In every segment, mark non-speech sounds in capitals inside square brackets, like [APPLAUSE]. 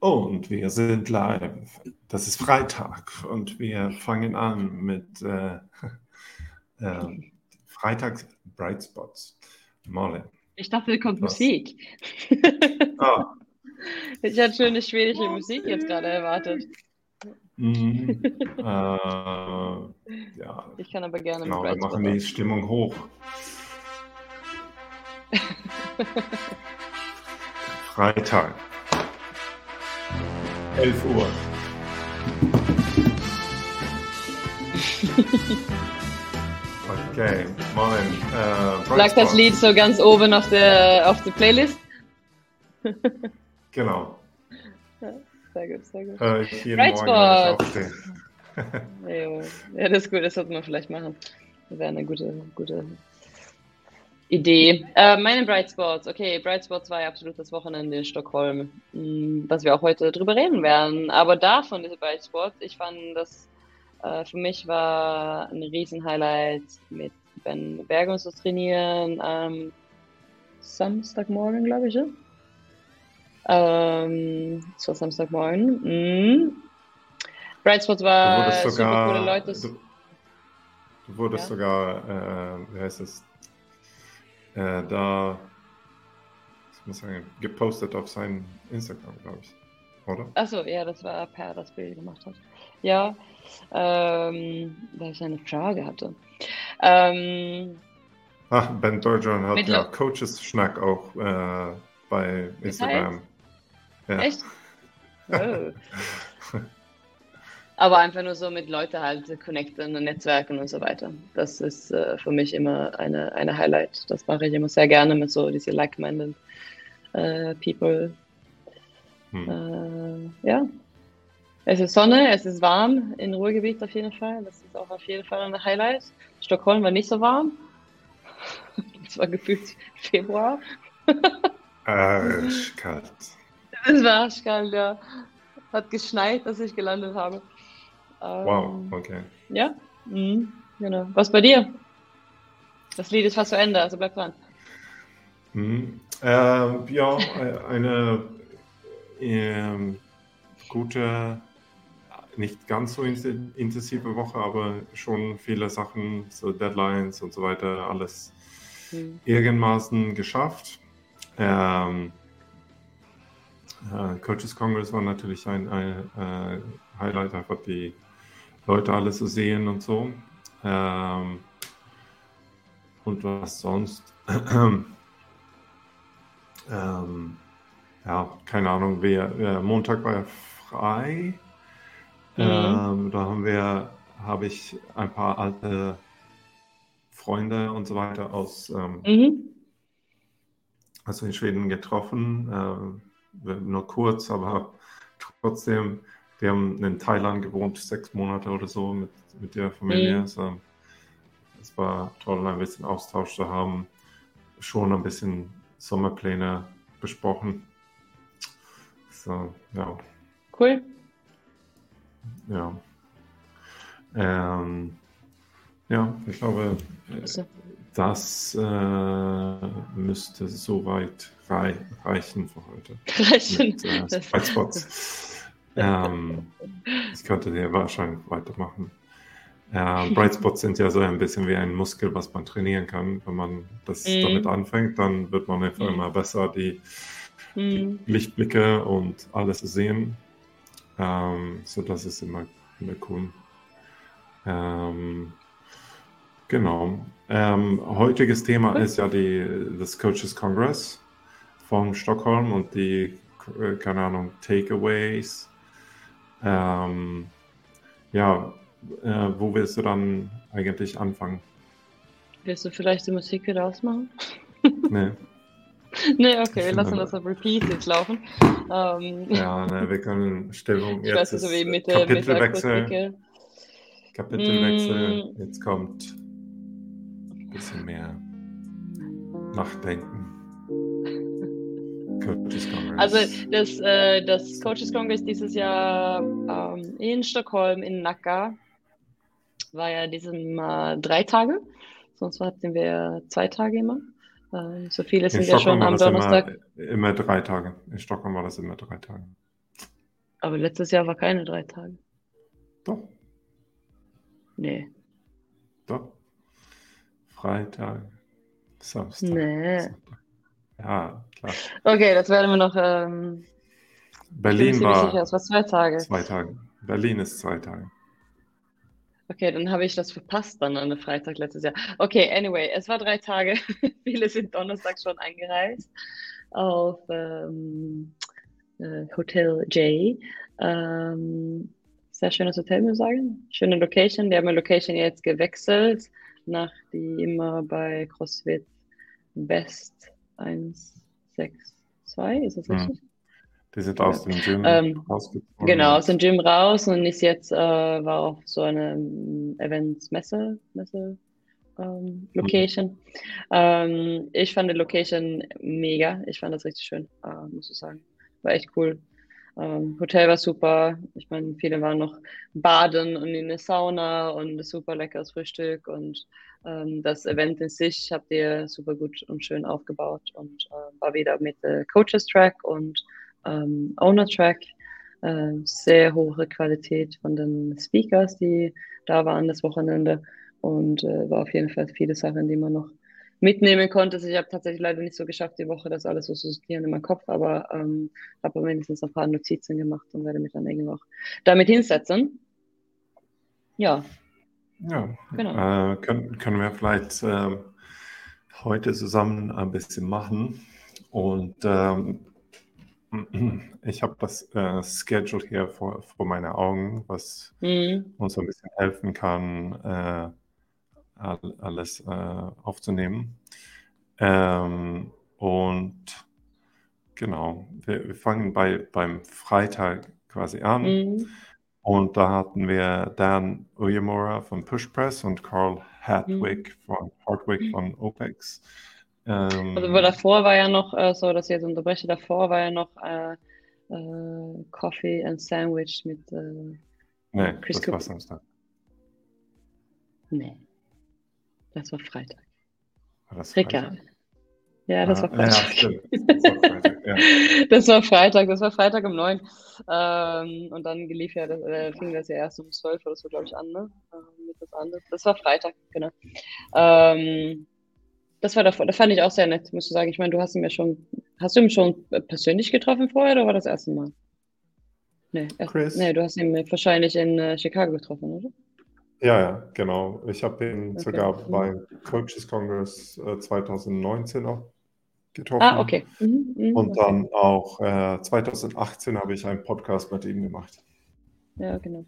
Und wir sind live. Das ist Freitag und wir fangen an mit äh, [LAUGHS] äh, Freitags Bright Spots. Marlin. Ich dachte, kommt was? Musik. Ah. [LAUGHS] Ich hatte schöne schwedische Musik jetzt gerade erwartet. Mhm. äh, ja. Ich kann aber gerne genau, wir machen die Stimmung hoch. [LAUGHS] Freitag. 11 Uhr. Okay, Marvin. Äh, Lag das Lied so ganz oben auf der, auf der Playlist? genau. Ja, sehr gut, sehr gut. Äh, ich jeden Bright Morgen, [LAUGHS] ja, das ist gut, das sollte man vielleicht machen. Das wäre eine gute, gute Idee. Äh, meine Bright Spots. Okay, Bright Spots war ja absolut das Wochenende in Stockholm, mm, was wir auch heute drüber reden werden. Aber davon diese Bright Spots, ich fand, das äh, für mich war ein Riesen-Highlight mit Ben Berger zu trainieren am Samstagmorgen, glaube ich. Ja? Ähm, es war Samstagmorgen. Mhm. Bright Spots war sogar, super coole Leute. Du, du wurdest ja? sogar, äh, wie heißt es? Äh, da ich muss sagen, gepostet auf seinem Instagram, glaube ich. Oder? Achso, ja, das war Per, das Bild gemacht hat. Ja, ähm, weil ich eine Frage hatte. Ähm, Ach, Ben Deutschland hat ja Coaches-Schnack auch äh, bei Instagram. Ja. Echt? [LAUGHS] Oh. Aber einfach nur so mit Leuten halt connecten und netzwerken und so weiter. Das ist äh, für mich immer eine, eine Highlight. Das mache ich immer sehr gerne mit so diese like-minded äh, People. Hm. Äh, ja. Es ist Sonne, es ist warm in Ruhrgebiet auf jeden Fall. Das ist auch auf jeden Fall ein Highlight. Stockholm war nicht so warm. [LAUGHS] Es war gefühlt Februar. [LAUGHS] Arschkalt. Es war arschkalt, ja. Hat geschneit, dass ich gelandet habe. Ähm, wow, okay. Ja, mhm, genau. Was bei dir? Das Lied ist fast zu Ende, also bleib dran. Mhm. Ähm, ja, eine ähm, gute, nicht ganz so intensive Woche, aber schon viele Sachen, so Deadlines und so weiter, alles mhm. irgendmaßen geschafft. Ähm, äh, Coaches Congress war natürlich ein, ein, ein äh, Highlight, einfach die Leute alles so sehen und so. Ähm, und was sonst? [CLEARS THROAT] ähm, ja, keine Ahnung, wer, wer Montag war ja frei. Mhm. Ähm, da haben wir, habe ich ein paar alte Freunde und so weiter aus, ähm, mhm. also in Schweden getroffen. Äh, nur kurz, aber trotzdem wir haben in Thailand gewohnt, sechs Monate oder so mit, mit der Familie. Mhm. Also, es war toll, ein bisschen Austausch zu haben. Schon ein bisschen Sommerpläne besprochen. So, ja. Cool. Ja. Ähm, ja, ich glaube, also. das äh, müsste soweit rei reichen für heute. [LAUGHS] Reichen. Mit, äh, ähm, ich könnte hier wahrscheinlich weitermachen. Äh, [LAUGHS] Bright Spots sind ja so ein bisschen wie ein Muskel, was man trainieren kann. Wenn man das mm. damit anfängt, dann wird man einfach mm. immer besser, die, mm. die, mhm. Lichtblicke und alles sehen. Ähm, so das ist immer, immer cool. Ähm, genau. Ähm, heutiges Thema ist ja die, das Coaches Congress von Stockholm und die, äh, keine Ahnung, Takeaways ähm, ja, äh, wo willst du dann eigentlich anfangen? Willst du vielleicht die Musik wieder ausmachen? Nee. [LAUGHS] nee, okay, wir lassen das auf Repeat jetzt laufen. Ähm, ja, ne, wir können Stimmung [LAUGHS] jetzt. Weiß, so wie Mitte, Kapitelwechsel. Kapitelwechsel. Mm. Jetzt kommt ein bisschen mehr Nachdenken. Coaches Congress. Also das, äh, das Coaches Congress dieses Jahr ähm, in Stockholm, in Nacka, war ja diesem äh, drei Tage. Sonst hatten wir zwei Tage immer. Äh, so viele sind ja schon am Donnerstag. Immer, immer, drei Tage. In Stockholm war das immer drei Tage. Aber letztes Jahr war keine drei Tage. Doch, Nee. doch. Freitag, Samstag. Nee. Sonntag. Ja, klar. Okay, das werden wir noch. Ähm, Berlin ziemlich sicher, war es war zwei Tage. zwei Tage. Berlin ist zwei Tage. Okay, dann habe ich das verpasst dann an der Freitag letztes Jahr. Okay, anyway, es war drei Tage. [LAUGHS] Viele sind Donnerstag schon eingereist auf ähm, äh, Hotel J. Ähm, sehr schönes Hotel, muss ich sagen. Schöne Location. Die haben die Location jetzt gewechselt nach die immer bei CrossFit West 162. Ist das Hm. richtig? Die sind aus dem Gym Ähm, rausgezogen. Genau, aus dem Gym raus und ist jetzt, äh, war auf so eine ähm, Events-Messe, Messe, ähm, Location. Ähm, ich fand die Location mega. Ich fand das richtig schön, äh, muss ich sagen. War echt cool. Ähm, Hotel war super. Ich meine, viele waren noch baden und in der Sauna und super leckeres Frühstück und das Event in sich habt ihr super gut und schön aufgebaut und äh, war wieder mit äh, Coaches Track und ähm, Owner Track. Äh, sehr hohe Qualität von den Speakers, die da waren das Wochenende und äh, war auf jeden Fall viele Sachen, die man noch mitnehmen konnte. Also Ich habe tatsächlich leider nicht so geschafft, die Woche das alles so zu sortieren in meinem Kopf, aber ähm, habe mindestens ein paar Notizen gemacht und werde mich dann irgendwo auch damit hinsetzen. Ja, Ja, Genau. äh, können, können wir vielleicht ähm, heute zusammen ein bisschen machen. Und ähm, [CLEARS THROAT] ich habe das äh, Schedule hier vor, vor meinen Augen, was mhm. uns ein bisschen helfen kann, äh, all- alles äh, aufzunehmen. Ähm, und genau, wir, wir fangen bei, beim Freitag quasi an. Mhm. Und da hatten wir Dan Uyemura von Push Press und Carl Hartwig von Hartwig von OPEX. Ähm, Also davor war ja noch, äh, so dass ich jetzt unterbreche, davor war ja noch äh, äh, Coffee and Sandwich mit äh, nee, Chris das war. Samstag. Nee, das war Freitag. War das Egal. Freitag? Ja, das Ah, war ja, ja, Freitag. stimmt. [LAUGHS] Das war Freitag, ja. Das war Freitag, das war Freitag um neun. Ähm, und dann lief ja das, äh, fing das ja erst um zwölf oder so, glaube ich, an, ne? Mit das andere. Das war Freitag, genau. Ähm, das war davor, das fand ich auch sehr nett, muss ich sagen. Ich meine, du hast ihn ja schon, hast du ihn schon persönlich getroffen vorher oder war das erste Mal? Nee, erst, Chris? nee, du hast ihn wahrscheinlich in äh, Chicago getroffen, oder? Ja, ja, genau. Ich habe ihn Okay. sogar Mhm. beim Coaches Congress äh, 2019 auch getroffen. Ah, okay. Mhm, mhm, Und okay. dann auch äh, 2018 habe ich einen Podcast mit ihm gemacht. Ja, genau.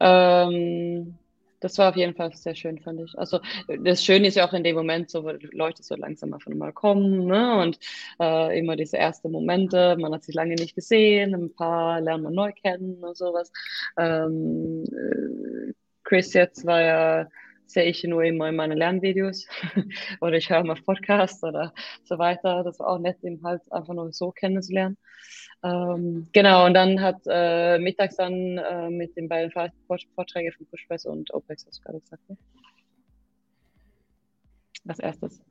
Ähm, das war auf jeden Fall sehr schön, fand ich. Also das Schöne ist ja auch in dem Moment, so Leute so langsam einfach mal kommen, ne? Und äh, immer diese ersten Momente, man hat sich lange nicht gesehen, ein paar lernt man neu kennen und sowas. Ähm, äh, Chris jetzt war ja, sehe ich nur immer in meinen Lernvideos [LAUGHS] oder ich höre mal Podcasts oder so weiter. Das war auch nett, ihn halt einfach nur so kennenzulernen. Ähm, genau, und dann hat äh, mittags dann äh, mit den beiden Vort- Vort- Vorträgen von Pushpress und OPEX, hast du gerade gesagt, ne? Als erstes.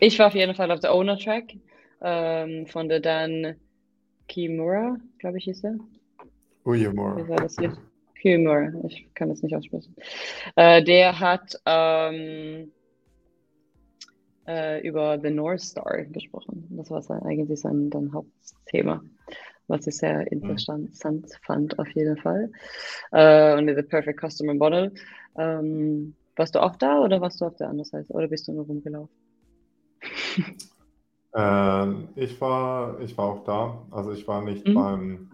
Ich war auf jeden Fall auf der Owner-Track ähm, von der Dan Kimura, glaube ich, hieß er. Wie Uyemura. war das Lied? Kimura, ich kann das nicht aussprechen. Äh, der hat ähm, äh, über The North Star gesprochen. Das war sein, eigentlich sein dann Hauptthema, was ich sehr interessant fand, auf jeden Fall. Äh, und The Perfect Customer Model. Ähm, warst du auch da oder warst du auf der anderen Seite? Oder bist du nur rumgelaufen? [LAUGHS] Ähm, ich war, ich war auch da. Also ich war nicht Mhm. beim,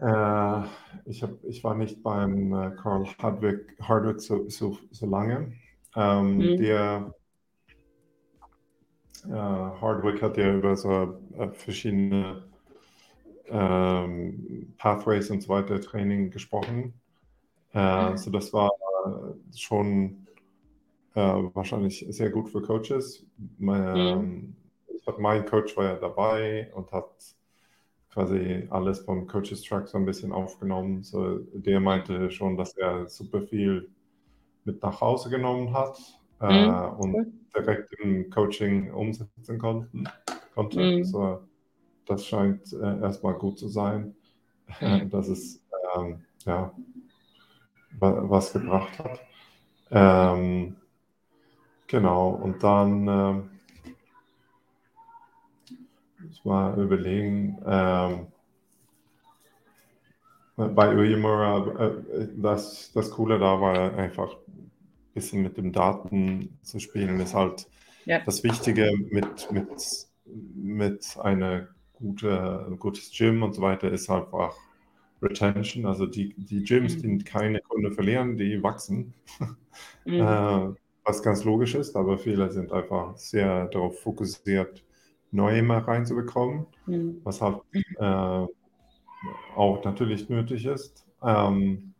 äh, ich hab, ich war nicht beim äh, Carl Hardwick, Hardwick so, so, so lange. Ähm, Mhm. Der äh, Hardwick hat ja über so äh, verschiedene ähm, Pathways und so weiter Training gesprochen. Äh, so das war schon äh, wahrscheinlich sehr gut für Coaches. Mein, ähm, ich hab, mein Coach war ja dabei und hat quasi alles vom Coaches Track so ein bisschen aufgenommen. So, der meinte schon, dass er super viel mit nach Hause genommen hat äh, Mhm, und cool. direkt im Coaching umsetzen konnten, konnte. Mhm. So, das scheint äh, erstmal gut zu sein, [LAUGHS] mhm. dass es ähm, ja, was gebracht hat. Ähm, genau, und dann äh, muss mal überlegen, ähm, bei Uyemura, äh, das, das Coole da war einfach ein bisschen mit den Daten zu spielen, ist halt ja. das Wichtige mit, mit, mit einer gute, ein gutes Gym und so weiter ist einfach Retention, also die, die Gyms, mhm. die keine Kunden verlieren, die wachsen. Mhm. [LAUGHS] äh, was ganz logisch ist, aber viele sind einfach sehr darauf fokussiert, neue mal reinzubekommen, mhm. was halt äh, auch natürlich nötig ist. Ähm,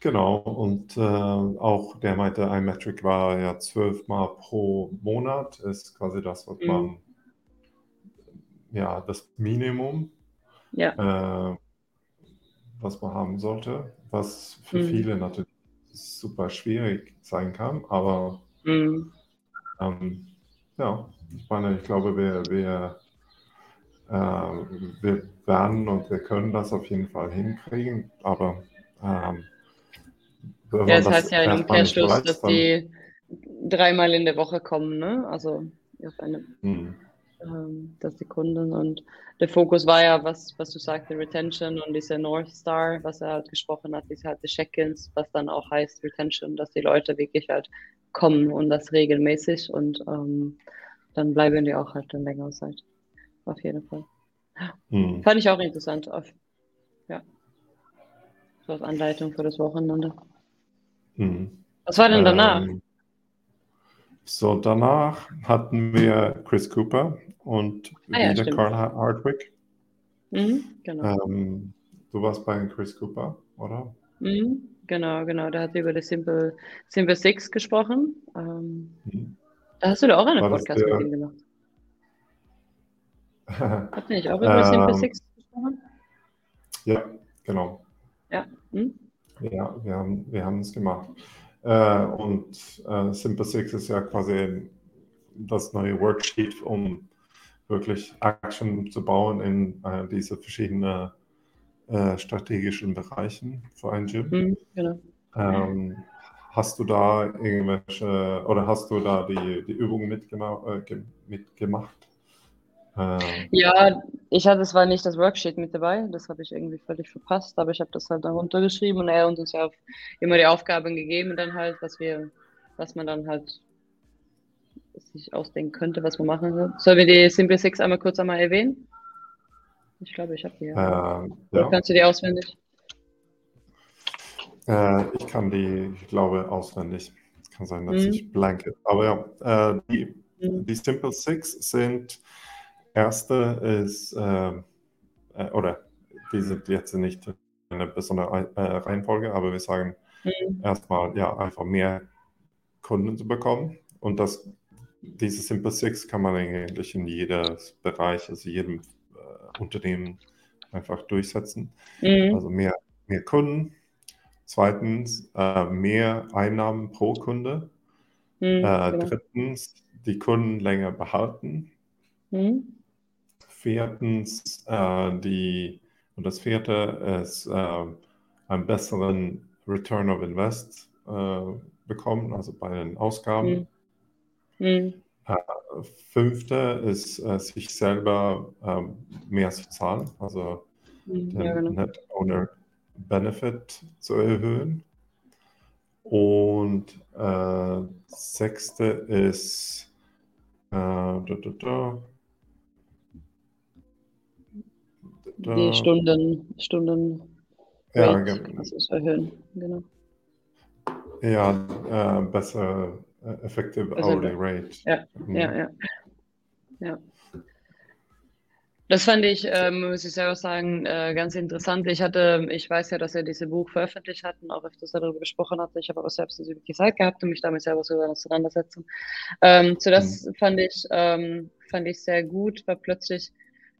genau, und äh, auch der meinte, ein Metric war ja zwölfmal pro Monat, ist quasi das, was mhm. man, ja, das Minimum, ja. äh, was man haben sollte, was für mhm. viele natürlich super schwierig sein kann, aber mhm. ähm, ja, ich meine, ich glaube, wir, wir äh, wir werden und wir können das auf jeden Fall hinkriegen, aber ähm, ja, das heißt ja im Umkehrschluss, dass die dreimal in der Woche kommen, ne? Also auf eine, hm. ähm, dass die Kunden und der Fokus war ja, was, was du sagst, Retention und diese North Star, was er halt gesprochen hat, diese halt Check-ins, was dann auch heißt Retention, dass die Leute wirklich halt kommen und das regelmäßig und ähm, dann bleiben die auch halt eine längere Zeit auf jeden Fall. Hm. Fand ich auch interessant. Auf, ja. So als Anleitung für das Wochenende. Hm. Was war denn danach? Ähm, so, danach hatten wir Chris Cooper und ah, ja, wieder stimmt. Carl Hardwick. Mhm, genau. Ähm, du warst bei Chris Cooper, oder? Mhm, genau, genau. Da hat sie über das Simple, Simple Six gesprochen. Ähm, mhm. Da hast du da auch eine Podcast mit ihm gemacht. [LAUGHS] Habt ihr nicht auch über Simple ähm, Six gesprochen? Ja, genau. Ja. Hm? Ja, wir haben, wir haben es gemacht. Äh, und äh, Simple Six ist ja quasi das neue Worksheet, um wirklich Action zu bauen in äh, diese verschiedenen äh, strategischen Bereichen für ein Gym. Mhm, genau. ähm, hast du da irgendwelche oder hast du da die, die Übungen mitgemacht? Äh, mitgemacht? Ähm. Ja, ich hatte zwar nicht das Worksheet mit dabei, das habe ich irgendwie völlig verpasst, aber ich habe das halt dann runtergeschrieben und er hat uns ja immer die Aufgaben gegeben, dann halt, was wir, was man dann halt sich ausdenken könnte, was man machen will. Sollen wir die Simple Six einmal kurz einmal erwähnen? Ich glaube, ich habe die ja. Ähm, ja. kannst du die auswendig? Äh, ich kann die, ich glaube, auswendig. Kann sein, dass mhm. ich blanke. Aber ja, äh, die, mhm. die Simple Six sind erste ist, äh, äh, oder die sind jetzt nicht eine besondere äh, Reihenfolge, aber wir sagen mhm. erstmal, ja, einfach mehr Kunden zu bekommen. Und das, diese Simple Six kann man eigentlich in jedem Bereich, also jedem äh, Unternehmen einfach durchsetzen. Mhm. Also mehr, mehr Kunden. Zweitens, äh, mehr Einnahmen pro Kunde. Mhm, genau. Drittens, die Kunden länger behalten. Mhm. Viertens, äh, die, und das vierte ist äh, einen besseren Return of Invest äh, bekommen, also bei den Ausgaben. Mhm. Äh, fünfte ist, äh, sich selber mehr zu zahlen, also mhm, den ja, genau. Net Owner Benefit zu erhöhen. Und äh, sechste ist da, da, da, die Stunden, Stunden ja, genau. erhöhen. Genau. Ja, äh, besser äh, effective also, hourly rate. Ja, mhm. ja, ja. ja. Das fand ich, ähm, muss ich selber sagen, äh, ganz interessant. Ich hatte, ich weiß ja, dass er dieses Buch veröffentlicht hat und auch öfters darüber gesprochen hatte. Ich habe aber selbst nicht wirklich Zeit gehabt, um mich damit selber so auseinandersetzen. Ähm, zuerst mhm. fand ich, ähm, fand ich sehr gut, weil plötzlich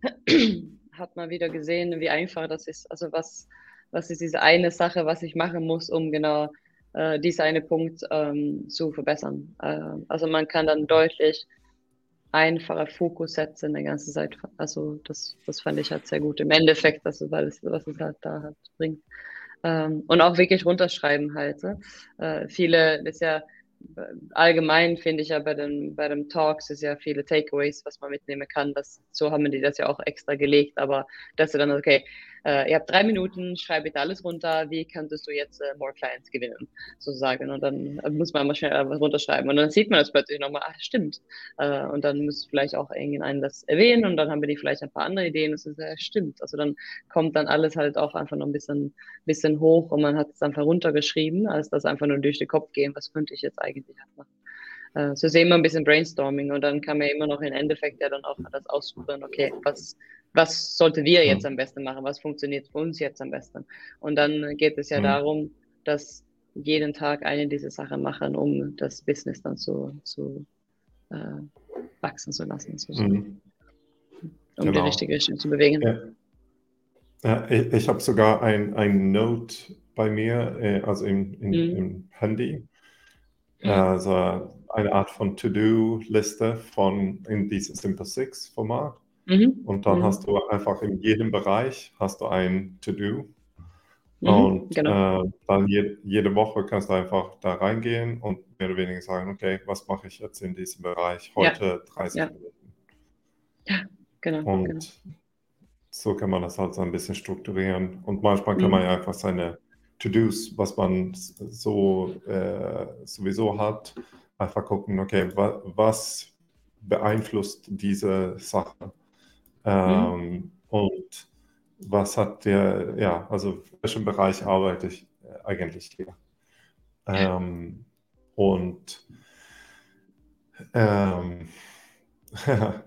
[CLEARS THROAT] hat man wieder gesehen, wie einfach das ist. Also was, was ist diese eine Sache, was ich machen muss, um genau äh, diesen einen Punkt ähm, zu verbessern. Äh, also man kann dann deutlich einfache Fokus setzen eine ganze Zeit. Also das, das fand ich halt sehr gut im Endeffekt, also weil es, was es halt da halt bringt. Ähm, und auch wirklich runterschreiben halt. Ne? Äh, viele, das ist ja allgemein finde ich ja bei den, bei den Talks ist ja viele Takeaways, was man mitnehmen kann. Das, so haben die das ja auch extra gelegt, aber dass du dann, okay, äh, ihr habt drei Minuten, schreib bitte alles runter, wie könntest du jetzt äh, more Clients gewinnen, sozusagen. Und dann äh, muss man mal schnell was runterschreiben. Und dann sieht man das plötzlich nochmal, ach, stimmt. Äh, und dann muss vielleicht auch irgendeinen das erwähnen und dann haben wir die vielleicht ein paar andere Ideen. Das ist, äh, stimmt. Also dann kommt dann alles halt auch einfach noch ein bisschen, bisschen hoch und man hat es einfach runtergeschrieben, als das einfach nur durch den Kopf gehen, was könnte ich jetzt eigentlich halt machen. Äh, so ist immer ein bisschen Brainstorming und dann kann man immer noch im Endeffekt ja dann auch das aussuchen, okay, was, was sollten wir jetzt am besten machen, was funktioniert für uns jetzt am besten. Und dann geht es ja mhm. darum, dass jeden Tag eine dieser Sachen machen, um das Business dann zu, zu äh, wachsen zu lassen, sozusagen. Mhm. um genau. die richtige Richtung zu bewegen. Ja. Ja, ich, ich habe sogar ein, ein Note bei mir, äh, also im, in, mhm. im Handy, mhm. also eine Art von To-Do-Liste von in diesem Simple Six Format. Mhm. Und dann mhm. hast du einfach in jedem Bereich hast du ein To-Do. Mhm, und genau. äh, dann je, jede Woche kannst du einfach da reingehen und mehr oder weniger sagen, okay, was mache ich jetzt in diesem Bereich heute ja. 30 ja. Minuten. Ja, [LAUGHS] genau. Und genau. so kann man das halt so ein bisschen strukturieren. Und manchmal kann man mhm. ja einfach seine To-Dos, was man so äh, sowieso hat, einfach gucken, okay, wa was beeinflusst diese Sache? Mhm. Ähm, mhm. Und was hat der, ja, also in welchem Bereich arbeite ich äh, eigentlich hier? Ähm, und ähm, [LAUGHS]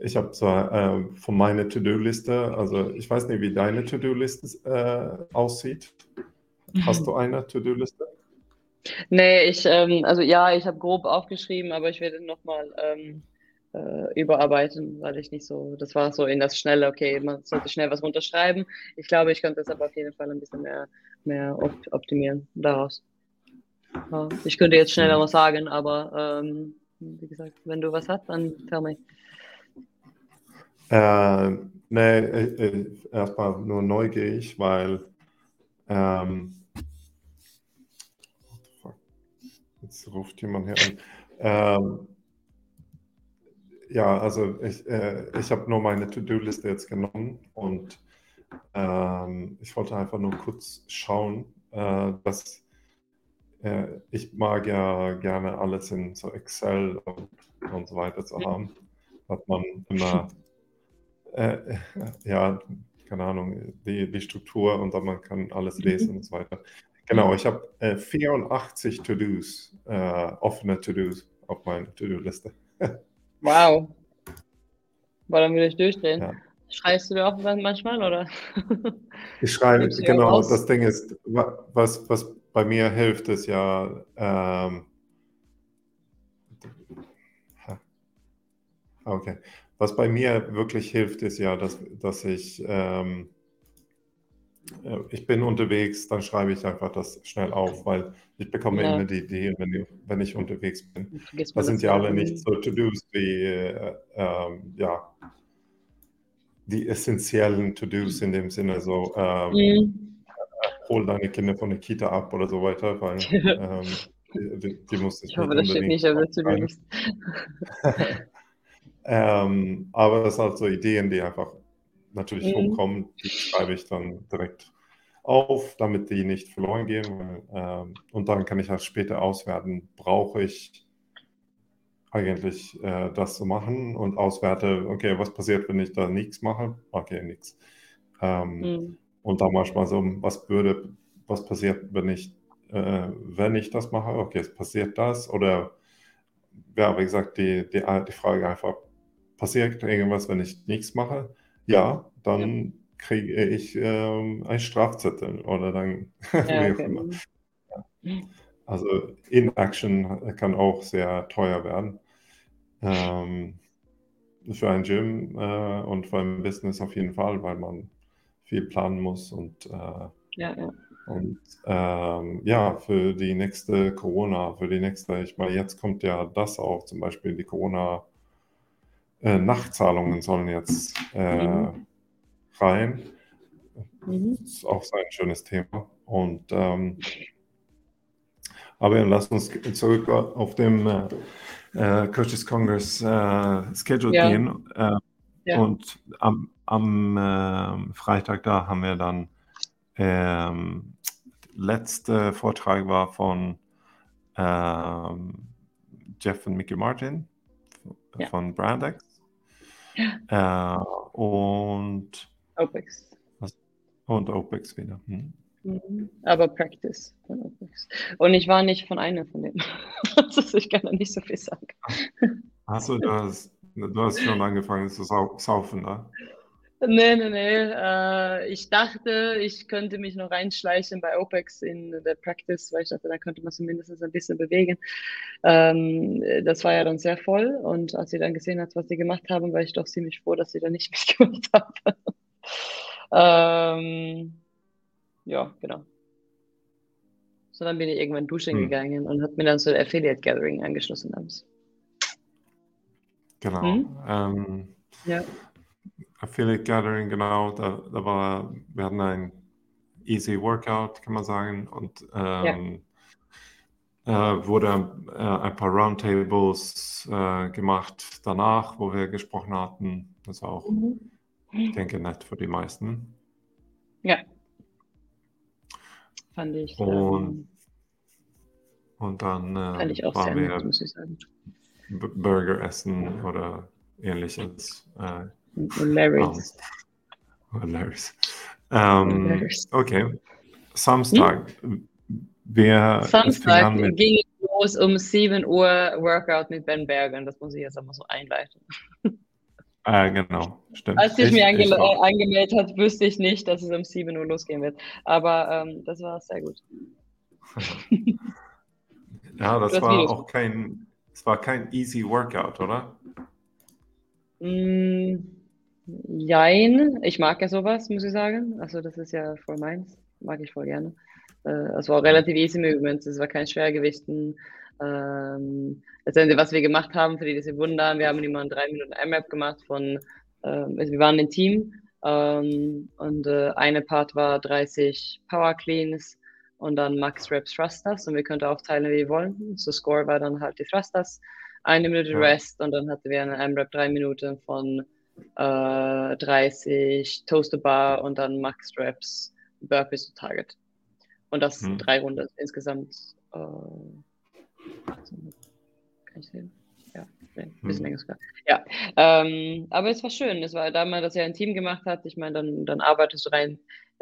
ich habe so äh, von meiner To-Do-Liste, also ich weiß nicht, wie deine To-Do-Liste äh, aussieht. Hast du eine To-Do-Liste? Nee, ich, ähm, also ja, ich habe grob aufgeschrieben, aber ich werde nochmal ähm, äh, überarbeiten, weil ich nicht so, das war so in das Schnelle, okay, man sollte schnell was runterschreiben. Ich glaube, ich könnte das aber auf jeden Fall ein bisschen mehr, mehr optimieren daraus. Ja, ich könnte jetzt schneller was sagen, aber ähm, wie gesagt, wenn du was hast, dann tell me. Äh, nee, äh, äh erstmal nur neugierig, weil ähm, jetzt ruft jemand hier an. Ähm, ja, also ich, äh, ich habe nur meine To-Do-Liste jetzt genommen und ähm, ich wollte einfach nur kurz schauen, äh, dass äh, ich mag ja gerne alles in so Excel und, und so weiter zu haben. Hat man immer, äh, [LAUGHS] ja, keine Ahnung, die, die Struktur und dann man kann alles lesen und so weiter. Genau, ich habe äh, 84 To-Dos, äh, offene To-Dos auf meiner To-Do-Liste. [LAUGHS] Wow. Boah, dann würde ich durchdrehen. Ja. Schreist du dir auch manchmal, oder? [LAUGHS] Ich schreibe, genau, das Ding ist, was, was bei mir hilft, ist ja, ähm, okay, was bei mir wirklich hilft, ist ja, dass, dass ich, ähm, äh, ich bin unterwegs, dann schreibe ich einfach das schnell auf, weil ich bekomme ja. immer die Idee, wenn ich, wenn ich unterwegs bin. Das sind ja alle nicht so To-Dos wie, äh, äh, ja, die essentiellen To-Dos in dem Sinne, so, ähm, mhm. hol deine Kinder von der Kita ab oder so weiter, weil [LAUGHS] ähm, die, die, muss ich hoffe, das steht nicht auf der To-Do [LAUGHS] ähm, aber das sind halt so Ideen, die einfach natürlich mhm. rumkommen, die schreibe ich dann direkt auf, damit die nicht verloren gehen. Weil, ähm, und dann kann ich halt später auswerten, brauche ich eigentlich äh, das zu machen und auswerte, okay, was passiert, wenn ich da nichts mache? Okay, nichts. Ähm, mhm. Und dann manchmal so, was würde, was passiert, wenn ich, äh, wenn ich das mache? Okay, es passiert das oder ja, wie gesagt, die, die, die Frage einfach, passiert irgendwas, wenn ich nichts mache? Ja, dann kriege ich ähm, einen Strafzettel oder dann [LAUGHS] ja, okay. Ja. Also Inaction kann auch sehr teuer werden. Ähm, für ein Gym äh, und für ein Business auf jeden Fall, weil man viel planen muss und, äh, ja, ja. und ähm, ja, für die nächste Corona, für die nächste, ich meine, jetzt kommt ja das auch, zum Beispiel die Corona äh, Nachzahlungen sollen jetzt äh, mhm. rein. Mhm. Das ist auch so ein schönes Thema. Und ähm, aber lass uns zurück auf dem äh, äh, Coaches Congress äh, Schedule ja. gehen. Äh, ja. Und am, am äh, Freitag da haben wir dann ähm, letzte Vortrag war von ähm, Jeff und Mickey Martin ja. von Brandex. Ja. [LAUGHS] Äh, und OPEX. Und OPEX wieder. Hm. Mhm. Aber Practice von OPEX. Und ich war nicht von einer von denen. [LAUGHS] also ich kann da nicht so viel sagen. Achso, du hast, du hast schon angefangen zu saufen, ne? Nee, nee, nee. Äh, ich dachte, ich könnte mich noch reinschleichen bei OPEX in der Practice, weil ich dachte, da könnte man zumindest ein bisschen bewegen. Ähm, das war ja dann sehr voll und als sie dann gesehen hat, was sie gemacht haben, war ich doch ziemlich froh, dass sie da nicht [LAUGHS] mitgemacht haben. ähm, ja, genau. So, dann bin ich irgendwann duschen hm. gegangen und hat mir dann so Affiliate Gathering angeschlossen. Abends. Genau. Hm? Ähm, ja. Affiliate Gathering, genau, da, da war, wir hatten ein Easy Workout, kann man sagen, und ähm, ja. äh, wurde äh, ein paar Roundtables äh, gemacht danach, wo wir gesprochen hatten. Das war auch, mhm. ich denke, nett für die meisten. Ja. Fand ich. Und, ähm, und dann äh, fand ich auch waren sehr nett, muss ich sagen. Burger essen oder ähnliches. Hilarious. Hilarious. Ähm, okay. Samstag. Hm? Wer Samstag ging es los um 7 Uhr Workout mit Ben Bergen. Das muss ich jetzt einmal so einleiten. Äh, genau, stimmt. Als ich, ich mich ange ich angemeldet habe, wusste ich nicht, dass es um 7 Uhr losgehen wird. Aber ähm, das war sehr gut. [LAUGHS] ja, das war Videos. auch kein, es war kein easy Workout, oder? Mm, Jein, ich mag ja sowas, muss ich sagen. Also das ist ja voll meins, mag ich voll gerne. Äh, es war auch relativ easy Movements, es war kein Schwergewichten. Ähm, letztendlich, was wir gemacht haben, für die, die sich wundern, wir haben immer einen 3 Minuten M-Rap gemacht von, ähm, also wir waren ein Team ähm, und äh, eine Part war 30 Power Cleans und dann Max Reps Thrusters und wir konnten aufteilen, wie wir wollen. So Score war dann halt die Thrusters, eine Minute Rest und dann hatten wir eine M-Rap 3 Minuten von äh, 30 Toaster Bar und dann Max Straps Burpees to Target. Und das hm. drei Runden insgesamt. Äh, kann ich sehen? Ein bisschen hm. länger sogar. Ja, ähm, aber es war schön. Es war da man das ja ein Team gemacht hat. Ich meine, dann, dann arbeitest du rein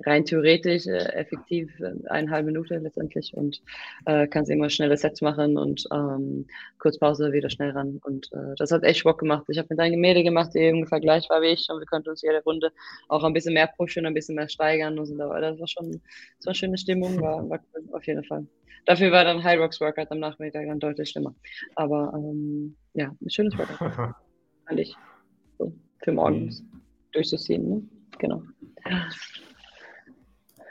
rein theoretisch äh, effektiv äh, eineinhalb Minuten letztendlich und äh, kannst immer schnelle Sets machen und ähm, kurz Pause wieder schnell ran. Und äh, das hat echt Bock gemacht. Ich habe mit einem Gemälde gemacht, die ungefähr gleich war wie ich und wir konnten uns jede Runde auch ein bisschen mehr pushen, ein bisschen mehr steigern und so. Das war schon das war eine schöne Stimmung, war, war cool, auf jeden Fall. Dafür war dann High Rocks Workout am Nachmittag dann deutlich schlimmer. Aber ähm, ja, ein schönes Workout. [LAUGHS] Fand ich. So, für morgens mhm. durchzuziehen, ne? Genau.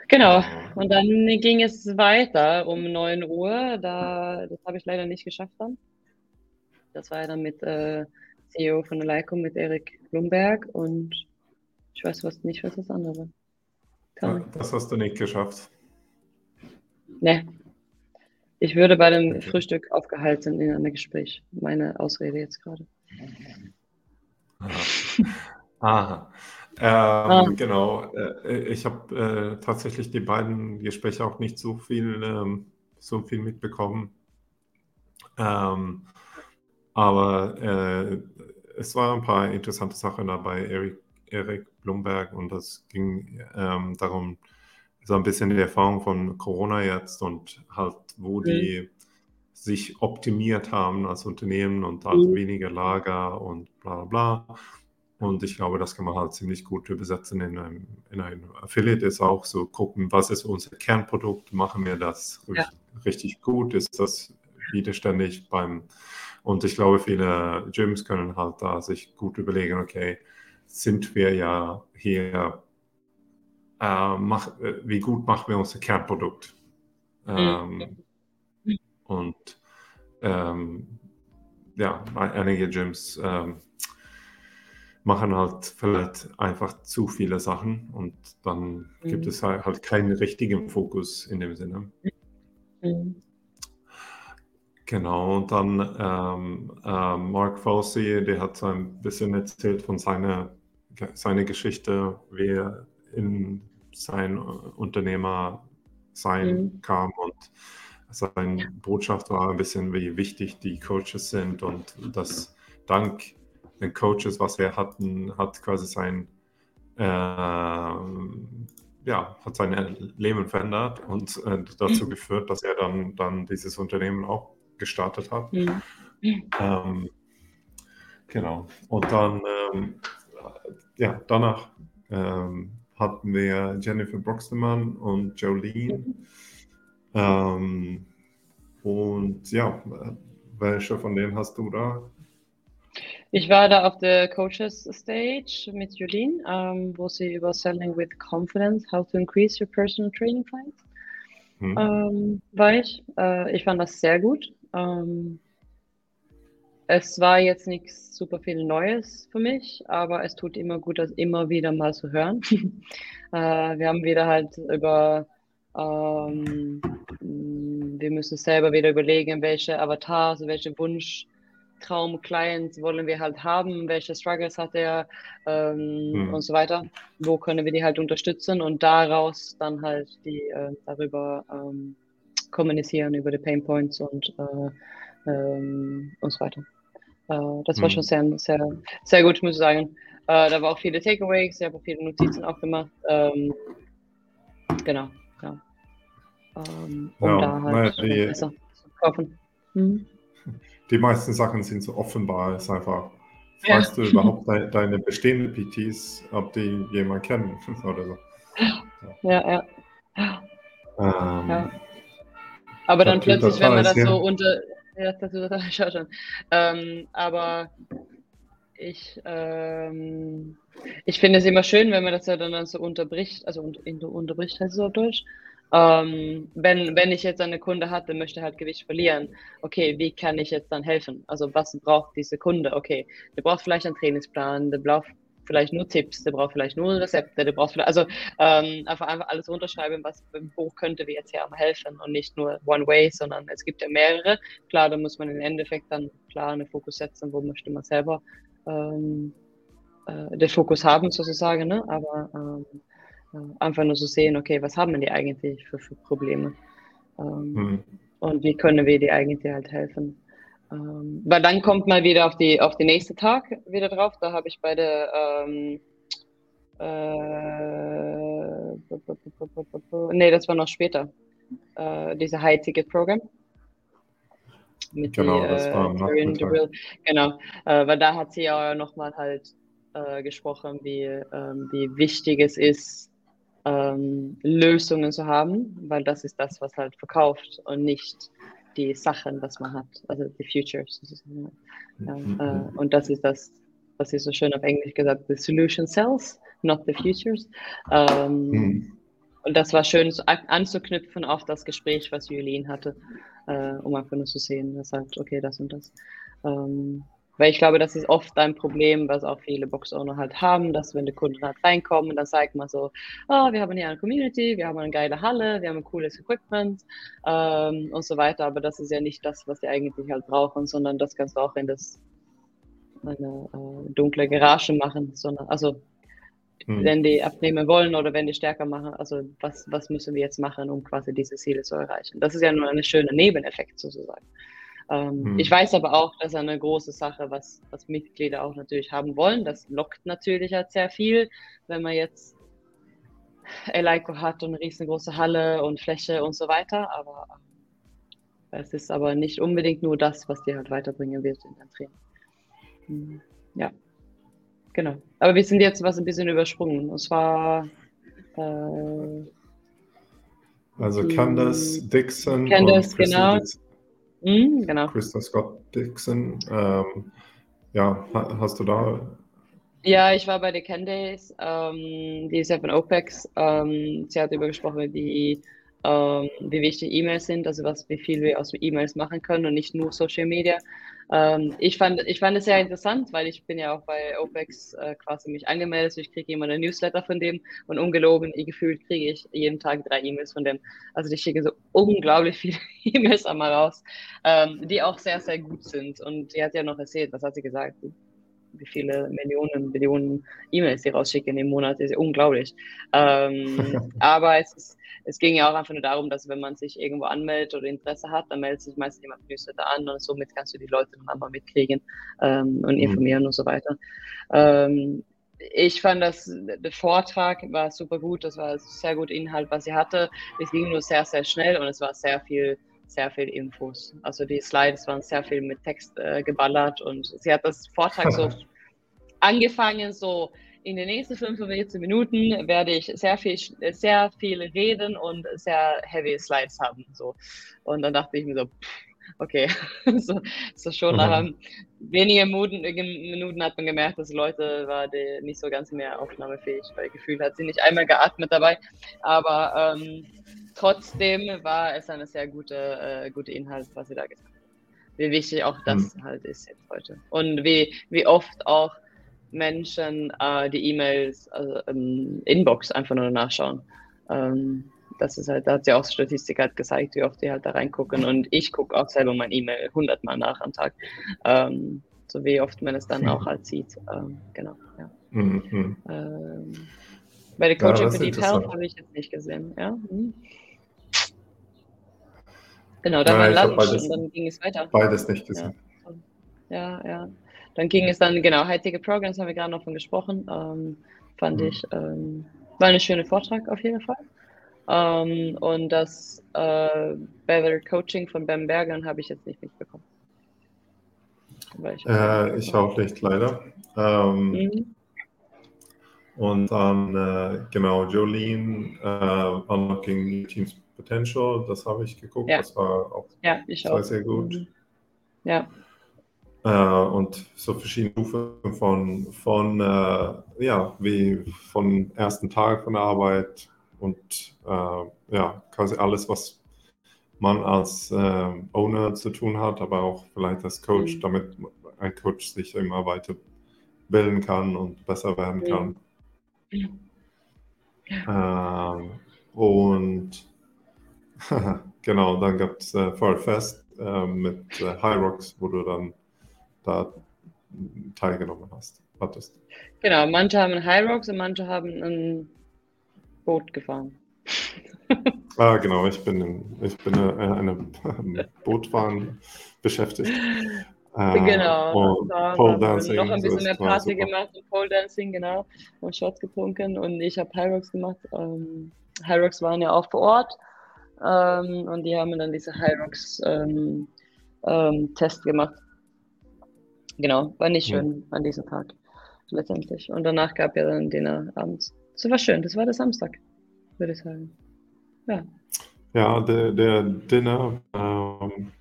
Genau, und dann ging es weiter um 9 Uhr. Da, das habe ich leider nicht geschafft dann. Das war ja dann mit äh, CEO von Leico, mit Erik Blumberg und ich weiß was nicht, was das andere war. Das hast du nicht geschafft. Nee. Ich würde bei dem. Frühstück aufgehalten in einem Gespräch. Meine Ausrede jetzt gerade. Aha. Ähm, ah. Genau. Äh, ich habe äh, tatsächlich die beiden Gespräche auch nicht so viel, ähm, so viel mitbekommen. Ähm, aber äh, es waren ein paar interessante Sachen dabei. Erik, Erik Blumberg und das ging ähm, darum, so ein bisschen die Erfahrung von Corona jetzt und halt, wo mhm. die sich optimiert haben als Unternehmen und halt mhm. weniger Lager und bla bla bla. Und ich glaube, das kann man halt ziemlich gut übersetzen in einem, in einem Affiliate. Ist auch so gucken, was ist unser Kernprodukt? Machen wir das ja. richtig gut? Ist das widerständig beim. Und ich glaube, viele Gyms können halt da sich gut überlegen, okay, sind wir ja hier, äh, mach, wie gut machen wir unser Kernprodukt? Mhm. Ähm, und ähm, ja, einige Gyms ähm, machen halt vielleicht einfach zu viele Sachen und dann mhm. gibt es halt, halt, keinen richtigen Fokus in dem Sinne. Mhm. Genau, und dann ähm, äh, Mark Fawcey, der hat so ein bisschen erzählt von seiner, seiner Geschichte, wie er in sein Unternehmer sein mhm. kam und seine Botschaft war ein bisschen, wie wichtig die Coaches sind und dass dank den Coaches, was wir hatten, hat quasi sein äh, ja, hat sein Leben verändert und äh, dazu mhm. geführt, dass er dann, dann dieses Unternehmen auch gestartet hat. Mhm. Ähm, genau. Und dann, ähm, ja, danach ähm, hatten wir Jennifer Broxtemann und Jolene. Ähm, und ja, welche von denen hast du da? Ich war da auf der Coaches Stage mit Jolene, ähm, wo sie über Selling with Confidence, how to increase your personal training clients, hm. ähm, war ich. Äh, ich fand das sehr gut. Ähm, es war jetzt nichts super viel Neues für mich, aber es tut immer gut, das immer wieder mal zu hören. [LAUGHS] äh, wir haben wieder halt über, ähm, wir müssen selber wieder überlegen, welche Avatars, welche Wunsch, Traum-Clients wollen wir halt haben, welche Struggles hat er ähm, mhm. und so weiter. Wo können wir die halt unterstützen und daraus dann halt die äh, darüber ähm, kommunizieren über die Pain Points und, äh, ähm, und so weiter. Äh, das war mhm. schon sehr, sehr, sehr gut, muss ich sagen. Äh, da war auch viele Takeaways, ich habe auch viele Notizen auch gemacht. Ähm, genau, ja. Ähm, um ja, da halt die, besser zu kaufen. Mhm. Die meisten Sachen sind so offenbar, ist einfach Fragst ja. du überhaupt [LAUGHS] de deine bestehenden PTs, ob die jemand kennen [LAUGHS] oder so? Ja, ja. Ähm, ja. Aber dann plötzlich, wenn man das so unter. Ja, das ist schon. Ähm, aber ich, ähm, ich finde es immer schön, wenn man das ja dann so unterbricht, also unter, unterbricht heißt es auf Deutsch. Ähm, wenn, wenn ich jetzt eine Kunde hatte, möchte halt Gewicht verlieren, okay, wie kann ich jetzt dann helfen? Also was braucht diese Kunde? Okay, der braucht vielleicht einen Trainingsplan, der braucht vielleicht nur Tipps, der braucht vielleicht nur Rezepte, der braucht vielleicht, also ähm, einfach, einfach alles runterschreiben, was, wo könnte wir jetzt hier helfen und nicht nur One Way, sondern es gibt ja mehrere. Klar, da muss man im Endeffekt dann klar einen Fokus setzen, wo möchte man selber ähm, äh, den Fokus haben sozusagen, ne? aber ähm, äh, einfach nur so sehen, okay, was haben die eigentlich für, für Probleme ähm, mhm. und wie können wir die eigentlich halt helfen. Ähm, weil dann kommt mal wieder auf die auf den nächsten Tag wieder drauf. Da habe ich bei der ähm, äh, nee, das war noch später. Äh, diese High-Ticket-Programm. Genau, die, das äh, war äh, Genau, äh, weil da hat sie ja nochmal halt äh, gesprochen, wie, ähm, wie wichtig es ist, ähm, Lösungen zu haben, weil das ist das, was halt verkauft und nicht die Sachen, was man hat, also die Futures. Ja, mhm. äh, und das ist das, was ist so schön auf Englisch gesagt, the solution sells, not the futures. Ähm, mhm. Und das war schön so anzuknüpfen auf das Gespräch, was Julien hatte, äh, um einfach nur zu sehen, dass halt, okay, das und das. Ähm, weil ich glaube, das ist oft ein Problem, was auch viele Box-Owner halt haben, dass wenn die Kunden halt reinkommen, dann sagt man so, oh, wir haben hier eine Community, wir haben eine geile Halle, wir haben ein cooles Equipment ähm, und so weiter. Aber das ist ja nicht das, was die eigentlich halt brauchen, sondern das kannst du auch in das eine äh, dunkle Garage machen, sondern also hm. wenn die abnehmen wollen oder wenn die stärker machen, also was, was müssen wir jetzt machen, um quasi diese Ziele zu erreichen? Das ist ja nur ein schöner Nebeneffekt sozusagen. Ähm, hm. Ich weiß aber auch, dass eine große Sache, was, was Mitglieder auch natürlich haben wollen, das lockt natürlich halt sehr viel, wenn man jetzt Eleiko hat und eine riesengroße Halle und Fläche und so weiter, aber es ist aber nicht unbedingt nur das, was dir halt weiterbringen wird in dein Training. Hm. Ja, genau. Aber wir sind jetzt was ein bisschen übersprungen. Und zwar äh, also Candace Dixon. Candace, genau. Mhm, genau. Krista Scott Dixon. Ähm, ja, hast du da? Ja, ich war bei der Candace, ähm, die ist ja von OPEX. Ähm, sie hat darüber gesprochen, wie ähm, wie wichtig E-Mails sind, also was, wie viel wir aus E-Mails machen können und nicht nur Social Media. Ähm, ich, fand, ich fand es sehr interessant, weil ich bin ja auch bei OPEX äh, quasi mich angemeldet. Ich kriege immer eine Newsletter von dem und ungelogen, gefühlt kriege ich jeden Tag drei E-Mails von dem. Also ich schicke so unglaublich [LAUGHS] viele E-Mails einmal raus, ähm, die auch sehr, sehr gut sind. Und sie hat ja noch erzählt, was hat sie gesagt? Wie viele Millionen, Billionen E-Mails sie rausschicken im Monat, ist unglaublich. Ähm, [LAUGHS] aber es, ist, es ging ja auch einfach nur darum, dass wenn man sich irgendwo anmeldet oder Interesse hat, dann meldet sich meistens jemand Newsletter an und somit kannst du die Leute dann einmal mitkriegen ähm, und mhm. informieren mhm. und so weiter. Ähm, ich fand das, der Vortrag war super gut, das war sehr gut Inhalt, was sie hatte. Es ging nur sehr, sehr schnell und es war sehr viel sehr viel Infos. Also die Slides waren sehr viel mit Text äh, geballert und sie hat das Vortrag so [LAUGHS] angefangen, so in den nächsten 45 Minuten werde ich sehr viel, sehr viel reden und sehr heavy Slides haben. So. Und dann dachte ich mir so, okay, [LAUGHS] so, so schon mhm. nach wenigen Minuten, Minuten hat man gemerkt, dass Leute war die nicht so ganz mehr aufnahmefähig, weil Gefühl hat sie nicht einmal geatmet dabei. Aber ähm, trotzdem war es eine sehr gute, äh, gute Inhalt, was sie da gesagt hat. Wie wichtig auch das mhm. halt ist jetzt heute. Und wie, wie oft auch Menschen äh, die E-Mails, also ähm, Inbox einfach nur nachschauen. Ähm, das ist halt, da hat sie auch Statistik halt gezeigt, wie oft die halt da reingucken. Und ich gucke auch selber mein E-Mail hundertmal nach am Tag. Ähm, so wie oft man es dann auch halt sieht. Ähm, genau, ja. Mhm. Ähm, bei der Coaching ja, für Deep Health habe ich jetzt nicht gesehen. Ja? Mhm. Genau, da war Lunch und dann ging es weiter. Beides nicht gesehen. Ja, ja. ja. Dann ging es dann, genau, heutige Programs haben wir gerade noch von gesprochen. Ähm, fand mhm. ich, ähm, war eine schöne Vortrag auf jeden Fall. Ähm, und das äh, Better Coaching von Ben Bergern habe ich jetzt nicht mitbekommen. Ich, äh, ich auch nicht, leider. Ähm, mhm. Und dann, äh, genau, Jolene, uh, Unlocking Teams Potential, das habe ich geguckt, ja. das war auch ja, sehr, auch. sehr gut. Mhm. Ja. Äh, und so verschiedene Stufen von, von äh, ja, wie von ersten Tag von der Arbeit und äh, ja, quasi alles, was man als äh, Owner zu tun hat, aber auch vielleicht als Coach, mhm. damit ein Coach sich immer weiter bilden kann und besser werden kann. Mhm. Ähm, und [LAUGHS] genau, dann gab es äh, Fall Fest äh, mit äh, High Rocks, wo du dann da teilgenommen hast, hattest. Genau, manche haben High Rocks und manche haben ein Boot gefahren. [LAUGHS] ah, genau, ich bin, in, ich bin eine, eine [LAUGHS] Bootfahren beschäftigt. Äh, genau. Und Pole Dancing. Noch ein bisschen mehr Party gemacht und Pole Dancing, genau. Und Shots getrunken und ich habe High Rocks gemacht. Ähm, High Rocks waren ja auch vor Ort ähm, und die haben dann diese Rocks ähm, ähm, Test gemacht. Genau, war nicht schön mhm. an diesem Tag letztendlich. Und danach gab ja dann Dinner abends. Das war schön, das war der Samstag, würde ich sagen. Ja. Ja, der, der Dinner ähm,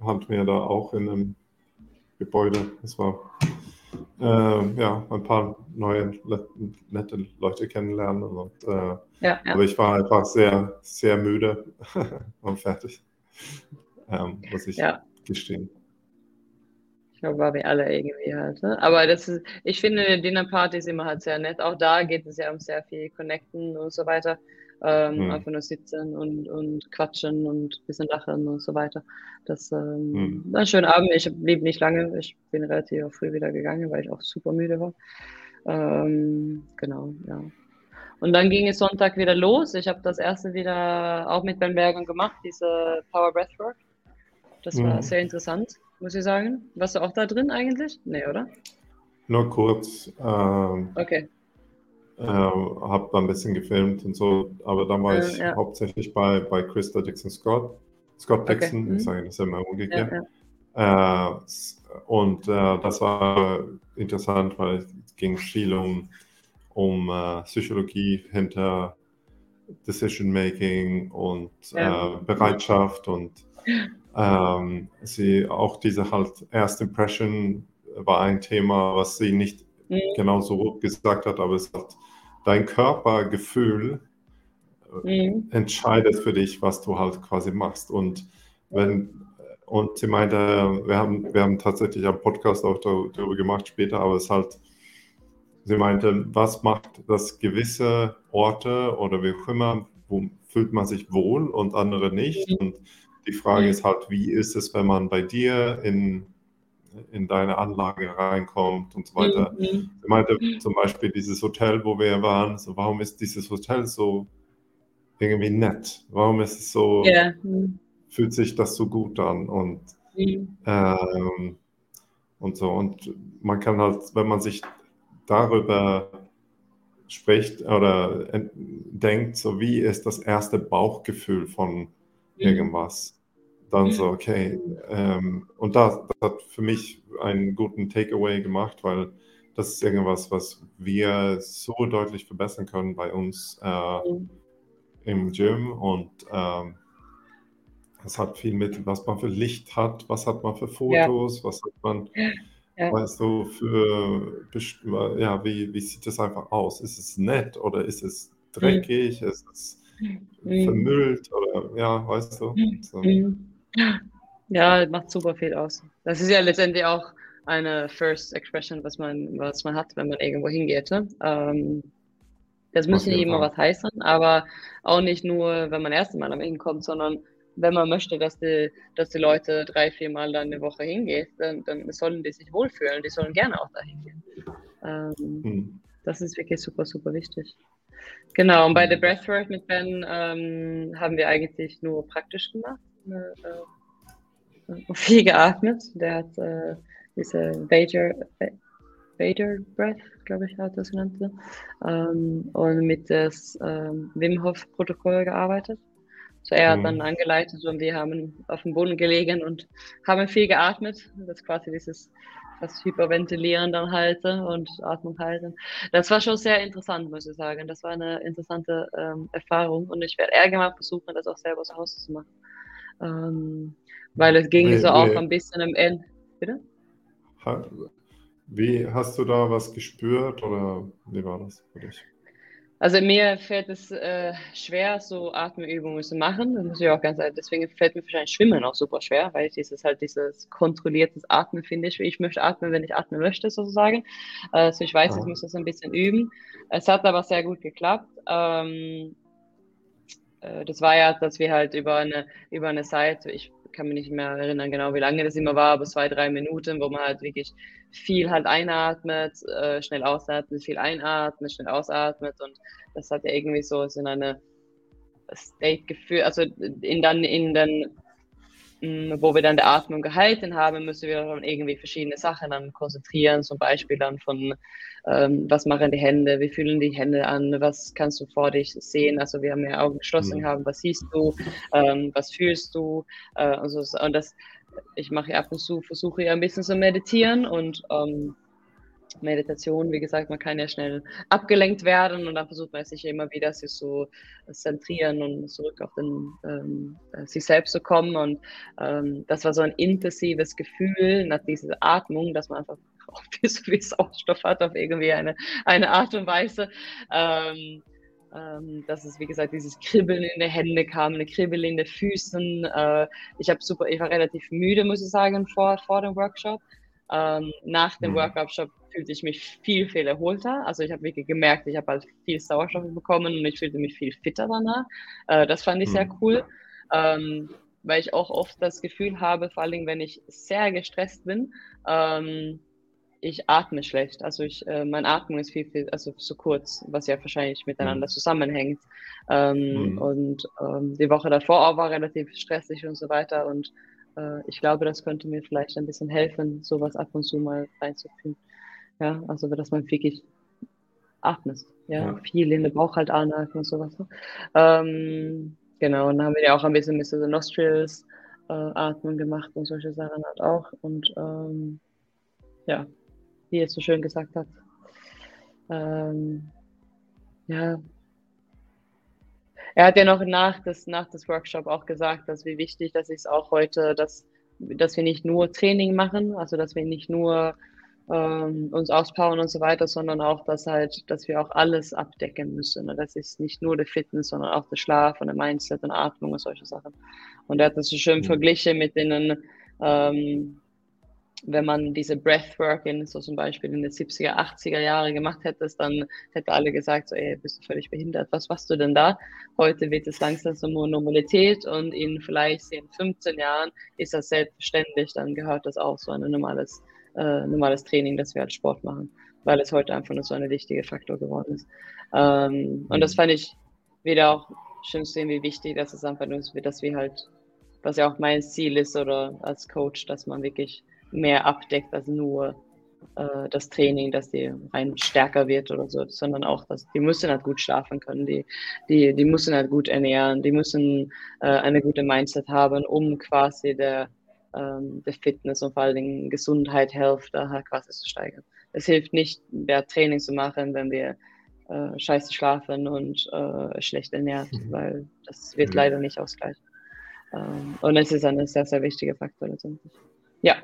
hatten wir da auch in einem Gebäude. Es war äh, ja, ein paar neue, nette Leute kennenlernen. Und, äh, ja, ja. Aber ich war einfach sehr, sehr müde [LAUGHS] und fertig, ähm, muss ich ja. gestehen. Ich glaube, war wir alle irgendwie halt. Ne? Aber das ist, ich finde, eine Dinnerparty ist immer halt sehr nett. Auch da geht es ja um sehr viel Connecten und so weiter. Ähm, mhm. Einfach nur sitzen und, und quatschen und ein bisschen lachen und so weiter. Das ähm, mhm. war ein schöner Abend. Ich blieb nicht lange. Ich bin relativ früh wieder gegangen, weil ich auch super müde war. Ähm, genau, ja. Und dann ging es Sonntag wieder los. Ich habe das erste wieder auch mit Ben Bergen gemacht, diese Power Breathwork. Das war sehr interessant, muss ich sagen. Warst du auch da drin eigentlich? Nee, oder? Nur kurz. Ähm, okay. Äh, habe da ein bisschen gefilmt und so, aber dann war ich ja. hauptsächlich bei, bei Krista Dixon Scott. Scott Dixon, okay. ich mhm. sage das immer umgekehrt. Ja, äh, und äh, das war interessant, weil es ging viel um, um äh, Psychologie hinter Decision Making und ja. Äh, Bereitschaft und ähm, sie auch diese halt Erst Impression war ein Thema, was sie nicht mhm. genau so gesagt hat, aber es hat dein Körpergefühl mhm. entscheidest für dich, was du halt quasi machst. Und wenn, und sie meinte, wir haben, wir haben tatsächlich einen Podcast auch darüber gemacht später, aber es ist halt, sie meinte, was macht das gewisse Orte oder wie auch immer, wo fühlt man sich wohl und andere nicht? Mhm. Und die Frage mhm. ist halt, wie ist es, wenn man bei dir in, in deine Anlage reinkommt und so weiter. Mhm. Sie meinte zum Beispiel dieses Hotel, wo wir waren, so, warum ist dieses Hotel so irgendwie nett? Warum ist es so, yeah. Fühlt sich das so gut an? Und, mhm. ähm, und so. Und man kann halt, wenn man sich darüber spricht oder denkt, so wie ist das erste Bauchgefühl von mhm. irgendwas, dann so, okay. Ähm, und das, das, hat für mich einen guten Takeaway gemacht, weil das ist irgendwas, was wir so deutlich verbessern können bei uns äh, im Gym. Und ähm, das hat viel mit, was man für Licht hat, was hat man für Fotos, ja. was hat man, ja. weißt du, für, ja, wie, wie sieht das einfach aus? Ist es nett oder ist es dreckig? Mhm. Ist es mhm. vermüllt oder, ja, weißt du? Mhm. So. Mhm. Ja, macht super viel aus. Das ist ja letztendlich auch eine First Expression, was man, was man hat, wenn man irgendwo hingeht. Ne? Ähm, das muss nicht immer was heißen, aber auch nicht nur, wenn man erst Mal am hinkommt, sondern wenn man möchte, dass die, dass die Leute drei, vier Mal dann eine Woche hingehen, dann, dann sollen die sich wohlfühlen, die sollen gerne auch dahin gehen. Ähm, hm. Das ist wirklich super, super wichtig. Genau, und bei hm. The Breathwork mit Ben ähm, haben wir eigentlich nur praktisch gemacht äh, [LAUGHS] viel geatmet. Der hat äh, diese Vader, Vader Breath, glaube ich, hat das genannt. Ähm, und mit das ähm, Wim Hof Protokoll gearbeitet. So er hat mhm. dann angeleitet und wir haben auf dem Boden gelegen und haben viel geatmet. Das ist quasi dieses das Hyperventilieren dann halte und Atmung halten. Das war schon sehr interessant, muss ich sagen. Das war eine interessante ähm, Erfahrung und ich werde irgendwann versuchen, das auch selber zu Hause zu machen. Ähm, weil es ging wie, so auch ein bisschen am Ende. Bitte? Wie hast du da was gespürt oder wie war das für dich? Also mir fällt es äh, schwer, so Atemübungen zu machen. Das muss ich auch ganz ehrlich. Deswegen fällt mir wahrscheinlich Schwimmen auch super schwer, weil dieses halt dieses kontrolliertes Atmen finde ich. Ich möchte atmen, wenn ich atmen möchte, sozusagen. Also ich weiß, ja. ich muss das ein bisschen üben. Es hat aber sehr gut geklappt. Ähm, äh, das war ja, dass wir halt über eine, über eine Seite, ich kann mich nicht mehr erinnern genau, wie lange das immer war, aber zwei, drei Minuten, wo man halt wirklich viel halt einatmet, äh, schnell ausatmet, viel einatmet, schnell ausatmet und das hat ja irgendwie so in eine State geführt, also in dann in den wo wir dann die Atmung gehalten haben, müssen wir dann irgendwie verschiedene Sachen dann konzentrieren, zum Beispiel dann von, ähm, was machen die Hände, wie fühlen die Hände an, was kannst du vor dich sehen, also wir haben ja Augen geschlossen mhm. haben, was siehst du, ähm, was fühlst du, äh, also, und das, ich mache ab und zu, versuche ja ein bisschen zu meditieren und ähm, Meditation, wie gesagt, man kann ja schnell abgelenkt werden und dann versucht man sich immer wieder sich so zentrieren und zurück auf den, ähm, äh, sich selbst zu kommen. Und ähm, das war so ein intensives Gefühl nach dieser Atmung, dass man einfach [LAUGHS] auch so wie Sauerstoff hat auf irgendwie eine, eine Art und Weise. Ähm, ähm, dass es, wie gesagt, dieses Kribbeln in den Händen kam, eine Kribbeln in den Füßen. Äh, ich super, ich war relativ müde, muss ich sagen, vor, vor dem Workshop. Ähm, nach dem mhm. Workshop fühlte ich mich viel, viel erholter. Also ich habe wirklich gemerkt, ich habe halt viel Sauerstoff bekommen und ich fühlte mich viel fitter danach. Äh, das fand ich mhm. sehr cool, ähm, weil ich auch oft das Gefühl habe, vor allem wenn ich sehr gestresst bin, ähm, ich atme schlecht. Also ich, äh, meine Atmung ist viel, viel, also zu kurz, was ja wahrscheinlich miteinander mhm. zusammenhängt. Ähm, mhm. Und ähm, die Woche davor auch war relativ stressig und so weiter. Und äh, ich glaube, das könnte mir vielleicht ein bisschen helfen, sowas ab und zu mal reinzuführen. Ja, also dass man wirklich atmet. Ja, ja. viel in den Bauch halt anhalten und sowas. Ne? Ähm, genau, und dann haben wir ja auch ein bisschen mit so Nostrils äh, Atmen gemacht und solche Sachen halt auch. Und ähm, ja, wie er so schön gesagt hat. Ähm, ja, er hat ja noch nach des, nach des Workshop auch gesagt, dass wie wichtig das ist auch heute, dass, dass wir nicht nur Training machen, also dass wir nicht nur ähm, uns auspowern und so weiter, sondern auch, dass halt, dass wir auch alles abdecken müssen. Und das ist nicht nur der Fitness, sondern auch der Schlaf und der Mindset und Atmung und solche Sachen. Und er hat das so schön mhm. verglichen mit denen, ähm, wenn man diese Breathwork in so zum Beispiel in den 70er, 80er Jahre gemacht hättest, dann hätte alle gesagt, so, ey, bist du völlig behindert, was machst du denn da? Heute wird es langsam so Normalität und in vielleicht in 15 Jahren ist das selbstverständlich, dann gehört das auch so ein normales, äh, normales Training, dass wir halt Sport machen, weil es heute einfach nur so ein wichtiger Faktor geworden ist. Ähm, und das mhm. fand ich wieder auch schön zu sehen, wie wichtig das ist einfach nur, dass wir halt, was ja auch mein Ziel ist oder als Coach, dass man wirklich mehr abdeckt als nur äh, das Training, dass die rein stärker wird oder so, sondern auch, dass die müssen halt gut schlafen können, die, die, die müssen halt gut ernähren, die müssen äh, eine gute Mindset haben, um quasi der, ähm, der Fitness und vor allen Dingen Gesundheit, Health da halt quasi zu steigern. Es hilft nicht, mehr Training zu machen, wenn wir äh, scheiße schlafen und äh, schlecht ernährt, mhm. weil das wird mhm. leider nicht ausgleichen. Ähm, und es ist ein sehr, sehr wichtiger Faktor letztendlich. Ja,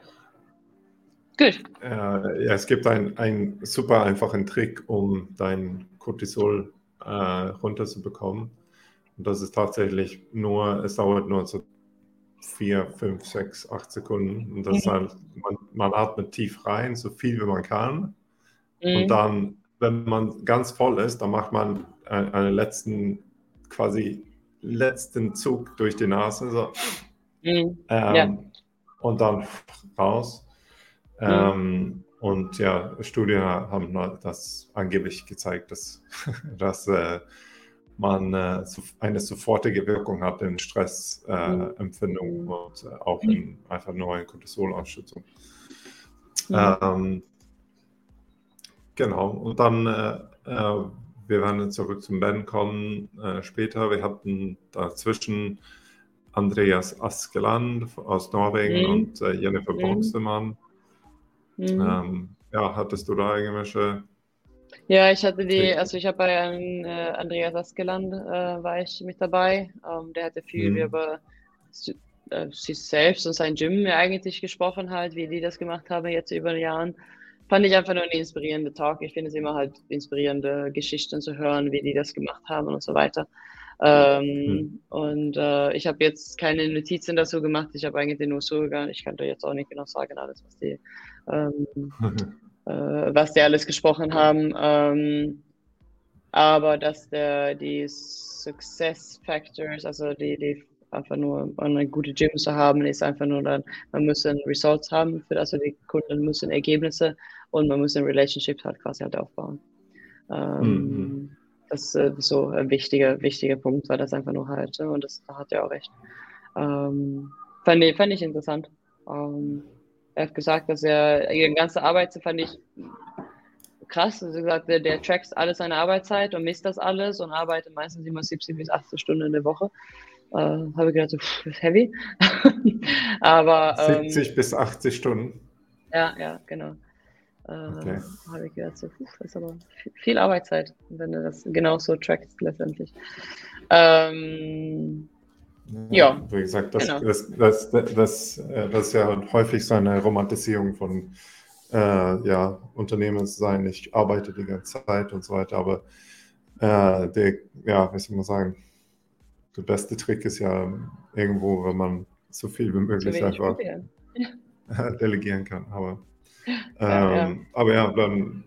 Gut. Äh, ja, es gibt einen super einfachen Trick, um dein Cortisol äh, runterzubekommen. Und das ist tatsächlich nur, es dauert nur so vier, fünf, sechs, acht Sekunden. Und das mhm. halt, man, man, atmet tief rein, so viel wie man kann. Mhm. Und dann, wenn man ganz voll ist, dann macht man einen, einen letzten, quasi letzten Zug durch die Nase. So. Mhm. Ähm, ja. Und dann raus. Mhm. Ähm, und ja, Studien haben das angeblich gezeigt, dass, [LAUGHS] dass äh, man äh, eine sofortige Wirkung hat in Stressempfindung äh, mhm. und äh, auch in einfach nur in Cortisolausschüttung. Mhm. Ähm, genau, und dann, äh, äh, wir werden zurück zum Ben kommen später. Wir hatten dazwischen Andreas Askeland aus Norwegen mhm. und Jennifer mhm. Boxemann Mhm. Ähm, ja, hattest du da irgendwelche? Ja, ich hatte die, also ich habe bei äh, Andreas Askeland äh, war ich mit dabei. Ähm, der hatte viel mhm. über äh, sich selbst und sein Gym eigentlich gesprochen halt, wie die das gemacht haben jetzt über den Jahren. Fand ich einfach nur eine inspirierende Talk. Ich finde es immer halt inspirierende Geschichten zu hören, wie die das gemacht haben und so weiter. Ähm, mhm. Und äh, ich habe jetzt keine Notizen dazu gemacht. Ich habe eigentlich nur so gegangen. Ich könnte jetzt auch nicht genau sagen, alles, was die ähm, [LAUGHS] äh, was die alles gesprochen haben. Ähm, aber dass der, die Success Factors, also die, die einfach nur eine gute Gym zu haben, ist einfach nur dann, man muss Results haben, für das, also die Kunden müssen Ergebnisse und man muss ein Relationship halt quasi halt aufbauen. Ähm, mhm. Das ist so ein wichtiger, wichtiger Punkt, weil das einfach nur halt, und das da hat er auch recht. Ähm, fand, ich, fand ich interessant. Ähm, er hat gesagt, dass er ihre ganze Arbeit, fand ich krass. Also gesagt, der, der trackt alles seine Arbeitszeit und misst das alles und arbeitet meistens immer 70 bis 80 Stunden in der Woche. Äh, Habe ich gedacht, so, pff, ist heavy. [LAUGHS] Aber. 70 ähm, bis 80 Stunden. Ja, ja, genau. Äh, okay. Habe ich gedacht, so, pff, das ist aber viel, viel Arbeitszeit, wenn du das genauso trackst letztendlich. Ähm, ja, wie gesagt, das, genau. das, das, das, das, das ist ja häufig so eine Romantisierung von äh, ja, Unternehmen sein, ich arbeite die ganze Zeit und so weiter, aber äh, der, ja, wie soll man sagen, der beste Trick ist ja irgendwo, wenn man so viel wie möglich einfach ja. [LAUGHS] delegieren kann. Aber ja, ähm, ja. aber ja, dann,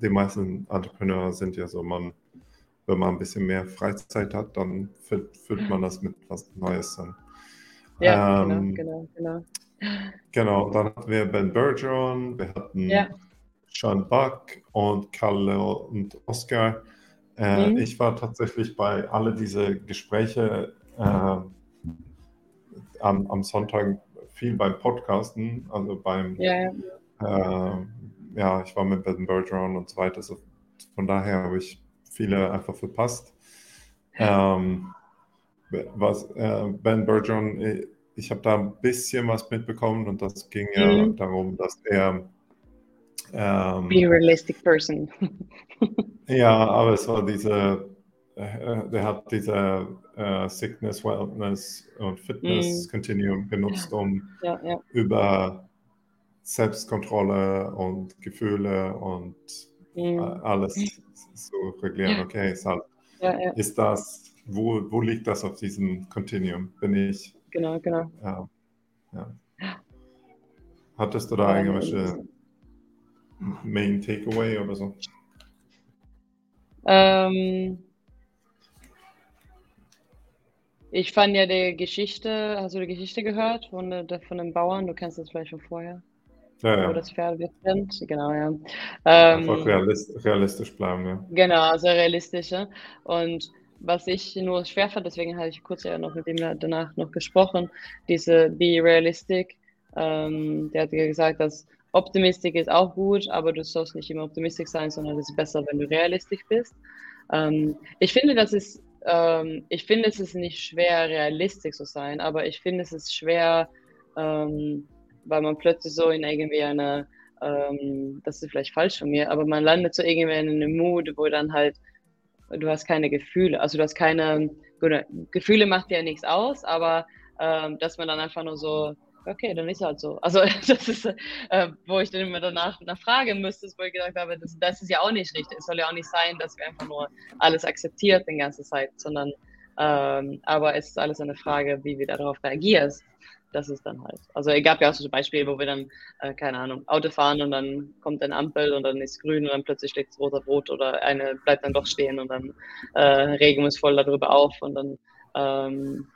die meisten Entrepreneure sind ja so, man wenn man ein bisschen mehr Freizeit hat, dann füllt, füllt man das mit was Neues dann. Ja, genau, ähm, genau, genau, genau. Genau, dann hatten wir Ben Bergeron, wir hatten ja. Sean Buck und Kalle und Oscar. Äh, mhm. Ich war tatsächlich bei alle diese Gespräche äh, am, am, Sonntag viel beim Podcasten, also beim, ja, ja. Äh, ja ich war mit Ben Bergeron und so weiter. So, von daher habe ich viele einfach verpasst. Ähm, was äh, Ben Bergeron, äh, ich habe da ein bisschen was mitbekommen und das ging ja mhm. darum, dass er ähm, Be a realistic person. [LAUGHS] ja, aber es war diese, äh, der hat diese äh, Sickness, Wellness und Fitness mm. Continuum benutzt, um ja, ja. über Selbstkontrolle und Gefühle und mhm. alles zu regulieren. Okay, ist, halt, ja, ja. ist das, wo, wo liegt das auf diesem Continuum? Bin ich. Genau, genau. Ja, ja. Hattest du da irgendwelche Main Takeaway oder so? Ähm, ich fand ja die Geschichte, hast du die Geschichte gehört von, von dem Bauern? Du kennst das vielleicht schon vorher. Ja, ja. Wo das Pferd wird trennt. Genau, ja. Ähm, Einfach realist, realistisch bleiben, ja. Genau, also realistisch. Ja. Und was ich nur schwer fand, deswegen hatte ich kurz ja noch mit ihm danach noch gesprochen, diese Be Realistic. Ähm, der hat ja gesagt, dass Optimistik ist auch gut, aber du sollst nicht immer optimistisch sein, sondern es ist besser, wenn du realistisch bist. Ähm, ich finde, das ist, ähm, ich finde, es ist nicht schwer, realistisch zu sein, aber ich finde, es ist schwer, ähm, weil man plötzlich so in irgendwie eine, ähm, das ist vielleicht falsch von mir, aber man landet so irgendwie in einem Mood, wo dann halt, du hast keine Gefühle, also du hast keine, Gefühle macht ja nichts aus, aber ähm, dass man dann einfach nur so okay, dann ist halt so. Also [LAUGHS] das ist, äh, wo ich dann immer danach nachfragen müsste, wo ich gesagt habe, das, das ist ja auch nicht richtig. Es soll ja auch nicht sein, dass wir einfach nur alles akzeptiert die ganze Zeit, sondern ähm, aber es ist alles eine Frage, wie wir darauf reagieren. Das ist dann halt. Also es gab ja auch so Beispiele, wo wir dann, äh, keine Ahnung, Auto fahren und dann kommt eine Ampel und dann ist grün und dann plötzlich schlägt es roter Brot oder eine bleibt dann doch stehen und dann äh, regen wir uns voll darüber auf und dann ähm,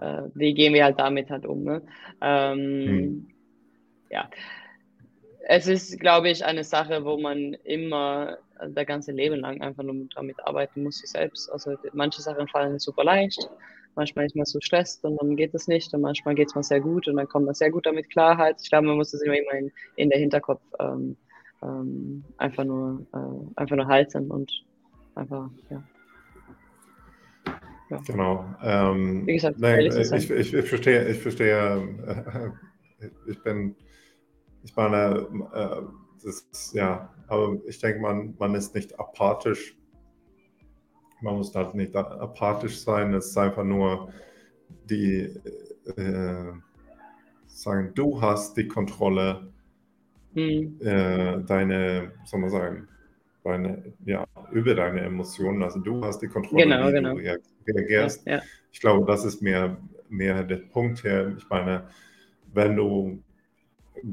äh, wie gehen wir halt damit halt um. Ne? Ähm, mhm. Ja, es ist, glaube ich, eine Sache, wo man immer das ganze Leben lang einfach nur damit arbeiten muss, sich selbst. Also manche Sachen fallen super leicht, manchmal ist man so stresst und dann geht es nicht und manchmal geht es mal sehr gut und dann kommt man sehr gut damit Klarheit. Ich glaube, man muss das immer, immer in, in der Hinterkopf ähm, ähm, einfach, nur, äh, einfach nur halten und einfach, ja. Ja. Genau. Ähm, Wie gesagt, nein, ich, ich, ich, verstehe, ich verstehe, äh, ich bin, ich meine, äh, das ja, aber ich denke, man, man ist nicht apathisch. Man muss halt nicht apathisch sein, es ist einfach nur die, äh, sagen, du hast die Kontrolle, hm. äh, deine, soll man sagen, deine, ja, über deine Emotionen. Also du hast die Kontrolle, genau, wie genau. du reagierst. Ja, ja. Ich glaube, das ist mehr, mehr der Punkt hier. Ich meine, wenn du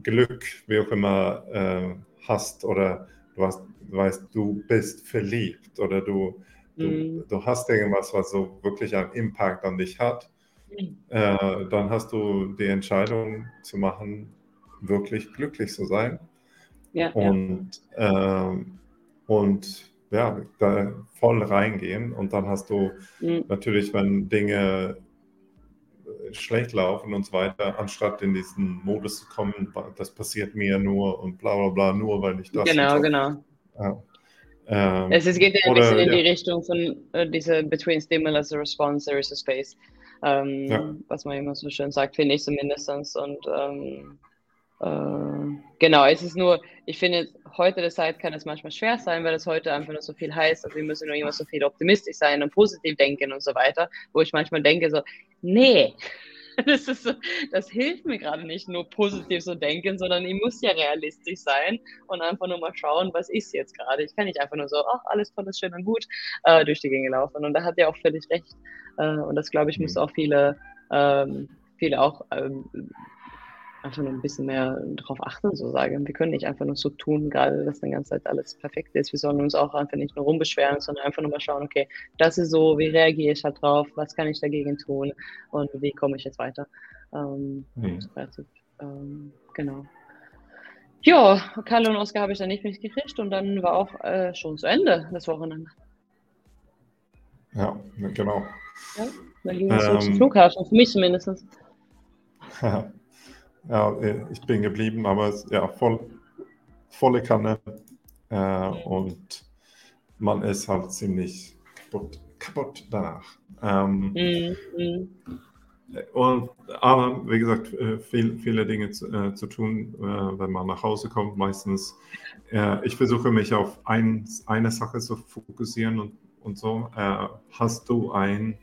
Glück, wie auch immer, äh, hast oder du hast, weißt, du bist verliebt oder du, du, mm. du hast irgendwas, was so wirklich einen Impact an dich hat, mm. äh, dann hast du die Entscheidung zu machen, wirklich glücklich zu sein. Ja, und ja. Äh, und ja, da voll reingehen und dann hast du mhm. natürlich, wenn Dinge äh, schlecht laufen und so weiter, anstatt in diesen Modus zu kommen, das passiert mir nur und bla bla bla, nur weil ich das. Genau, genau. Ja. Ähm, es geht ja ein oder, bisschen in ja. die Richtung von äh, dieser Between Stimulus and Response, there is a space. Ähm, ja. Was man immer so schön sagt, finde ich zumindest. Und ähm, äh, genau, es ist nur, ich finde, heute der Zeit kann es manchmal schwer sein, weil es heute einfach nur so viel heißt, also wir müssen nur immer so viel optimistisch sein und positiv denken und so weiter, wo ich manchmal denke so, nee, [LAUGHS] das, ist so, das hilft mir gerade nicht, nur positiv zu denken, sondern ich muss ja realistisch sein und einfach nur mal schauen, was ist jetzt gerade. Ich kann nicht einfach nur so, ach, alles toll, ist schön und gut, äh, durch die Gänge laufen. Und da hat er auch völlig recht. Äh, und das, glaube ich, muss mhm. auch viele, ähm, viele auch ähm, einfach nur ein bisschen mehr darauf achten, so sagen. Wir können nicht einfach nur so tun, gerade dass die ganze Zeit alles perfekt ist. Wir sollen uns auch einfach nicht nur rumbeschweren, sondern einfach nur mal schauen, okay, das ist so, wie reagiere ich halt drauf, was kann ich dagegen tun und wie komme ich jetzt weiter. Ähm, mhm. ähm, genau. Ja, Kalle und Oskar habe ich dann nicht mitgekriegt und dann war auch äh, schon zu Ende das Wochenende. Ja, genau. Ja, dann ging es ähm, zum Flughafen, für mich zumindest. [LAUGHS] Ja, äh, ich bin geblieben, aber ja, voll, volle Kanne. Äh, und man ist halt ziemlich kaputt, kaputt danach. Ähm, mhm. Und, aber wie gesagt, äh, viel, viele Dinge zu, äh, zu tun, äh, wenn man nach Hause kommt. Meistens, äh, ich versuche mich auf ein, eine Sache zu fokussieren und, und so. Hast du ein,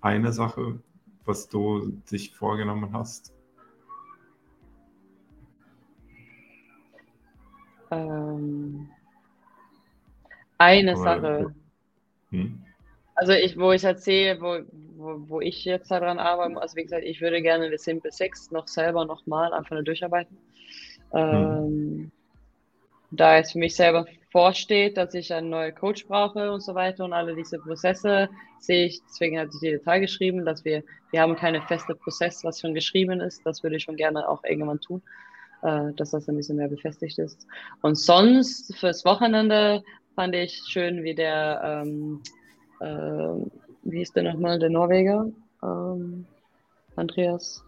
eine Sache, was du dich vorgenommen hast? Ähm, eine Aber- Sache. Hm? Also ich, wo ich halt sehe, wo, wo, wo ich jetzt daran arbeite, also wie gesagt, ich würde gerne The Simple Six noch selber nochmal einfach nur durcharbeiten. Ähm, Da es für mich selber vorsteht, dass ich einen neuen Coach brauche und so weiter und alle diese Prozesse sehe ich, deswegen hatte ich die Detail geschrieben, dass wir, wir haben keine feste Prozess, was schon geschrieben ist. Das würde ich schon gerne auch irgendwann tun, äh, dass das ein bisschen mehr befestigt ist. Und sonst fürs Wochenende fand ich schön, wie der, ähm, äh, wie hieß der nochmal, der Norweger? Ähm, Andreas,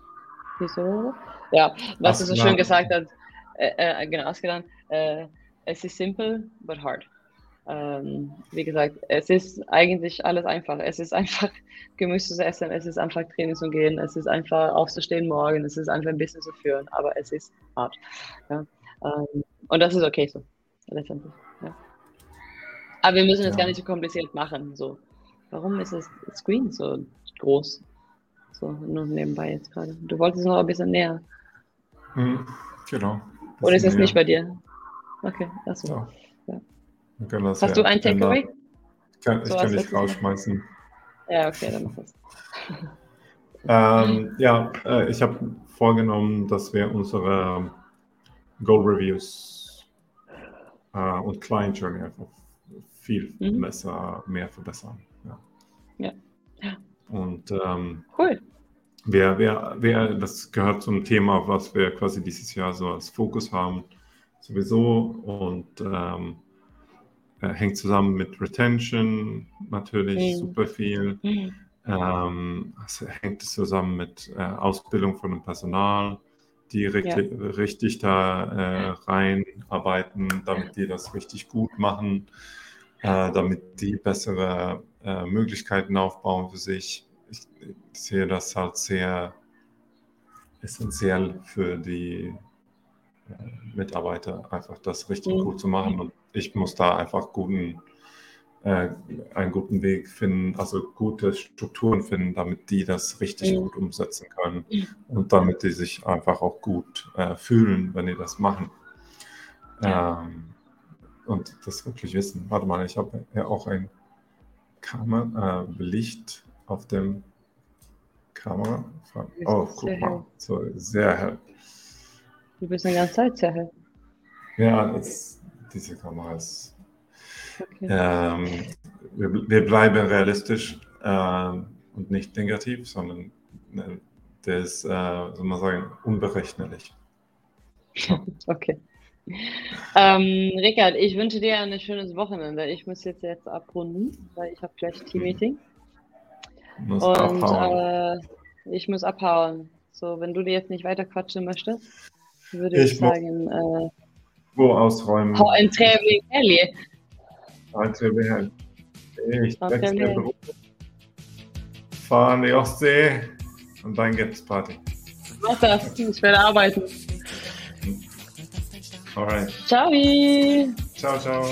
hieß er? Ja, was er so schön gesagt hat, äh, äh, genau, Askelan, äh, es ist simple, but hard. Ähm, wie gesagt, es ist eigentlich alles einfach. Es ist einfach [LAUGHS] Gemüse zu essen, es ist einfach Training zu gehen, es ist einfach aufzustehen morgen, es ist einfach ein bisschen zu führen, aber es ist hart. Ja? Ähm, und das ist okay so, letztendlich. Ja. Aber wir müssen es Ja. gar nicht so kompliziert machen. So. Warum ist das Screen so groß? So, nur nebenbei jetzt gerade. Du wolltest noch ein bisschen näher. Hm, genau. Oder ist das Bisschen nicht bei dir? Okay, achso. Ja. Ja. Hast ja du ein. Takeaway? Ich kann, ich So kann dich rausschmeißen. Ja, okay, dann mach das. [LAUGHS] Ähm, ja, äh, ich habe vorgenommen, dass wir unsere Goal Reviews äh, und Client Journey einfach viel Mhm. besser, mehr verbessern. Ja. Ja. Ja. Und ähm, Cool. wer, wer, wer, das gehört zum Thema, was wir quasi dieses Jahr so als Fokus haben, sowieso und ähm, äh, hängt zusammen mit Retention natürlich Mhm. super viel. Mhm. Ähm, es hängt zusammen mit äh, Ausbildung von dem Personal, die richtig, richtig da äh, reinarbeiten, damit die das richtig gut machen, äh, damit die bessere äh, Möglichkeiten aufbauen für sich. Ich, ich sehe das halt sehr essentiell für die Mitarbeiter, einfach das richtig Mhm. gut zu machen. Und ich muss da einfach guten äh, einen guten Weg finden, also gute Strukturen finden, damit die das richtig Mhm. gut umsetzen können Mhm. und damit die sich einfach auch gut äh, fühlen, wenn die das machen. Ähm, und das wirklich wissen. Warte mal, ich habe ja auch ein Kamera, äh, Licht auf dem Kamera. Oh, guck mal, so sehr hell. Du bist eine ganze Zeit sehr hell. Ja, das, diese Kamera ist Okay. Ähm, wir, wir bleiben realistisch ähm, und nicht negativ, sondern äh, der ist, äh, soll man sagen, unberechnlich. [LAUGHS] Okay. Ähm, Rickard, ich wünsche dir ein schönes Wochenende. Ich muss jetzt, jetzt abrunden, weil ich habe gleich Team-Meeting. Muss Und abhauen. äh, ich muss abhauen. So, wenn du dir jetzt nicht weiter quatschen möchtest, würde ich, Ich sagen, äh, Wo ausräumen? hau ein Traveling Kelly. Heute wäre ich Okay. wechsle Beruf, fahre an die Ostsee und dann gibt's Party. Mach das. Ich werde arbeiten. Alright. Ciao. Ciao, ciao.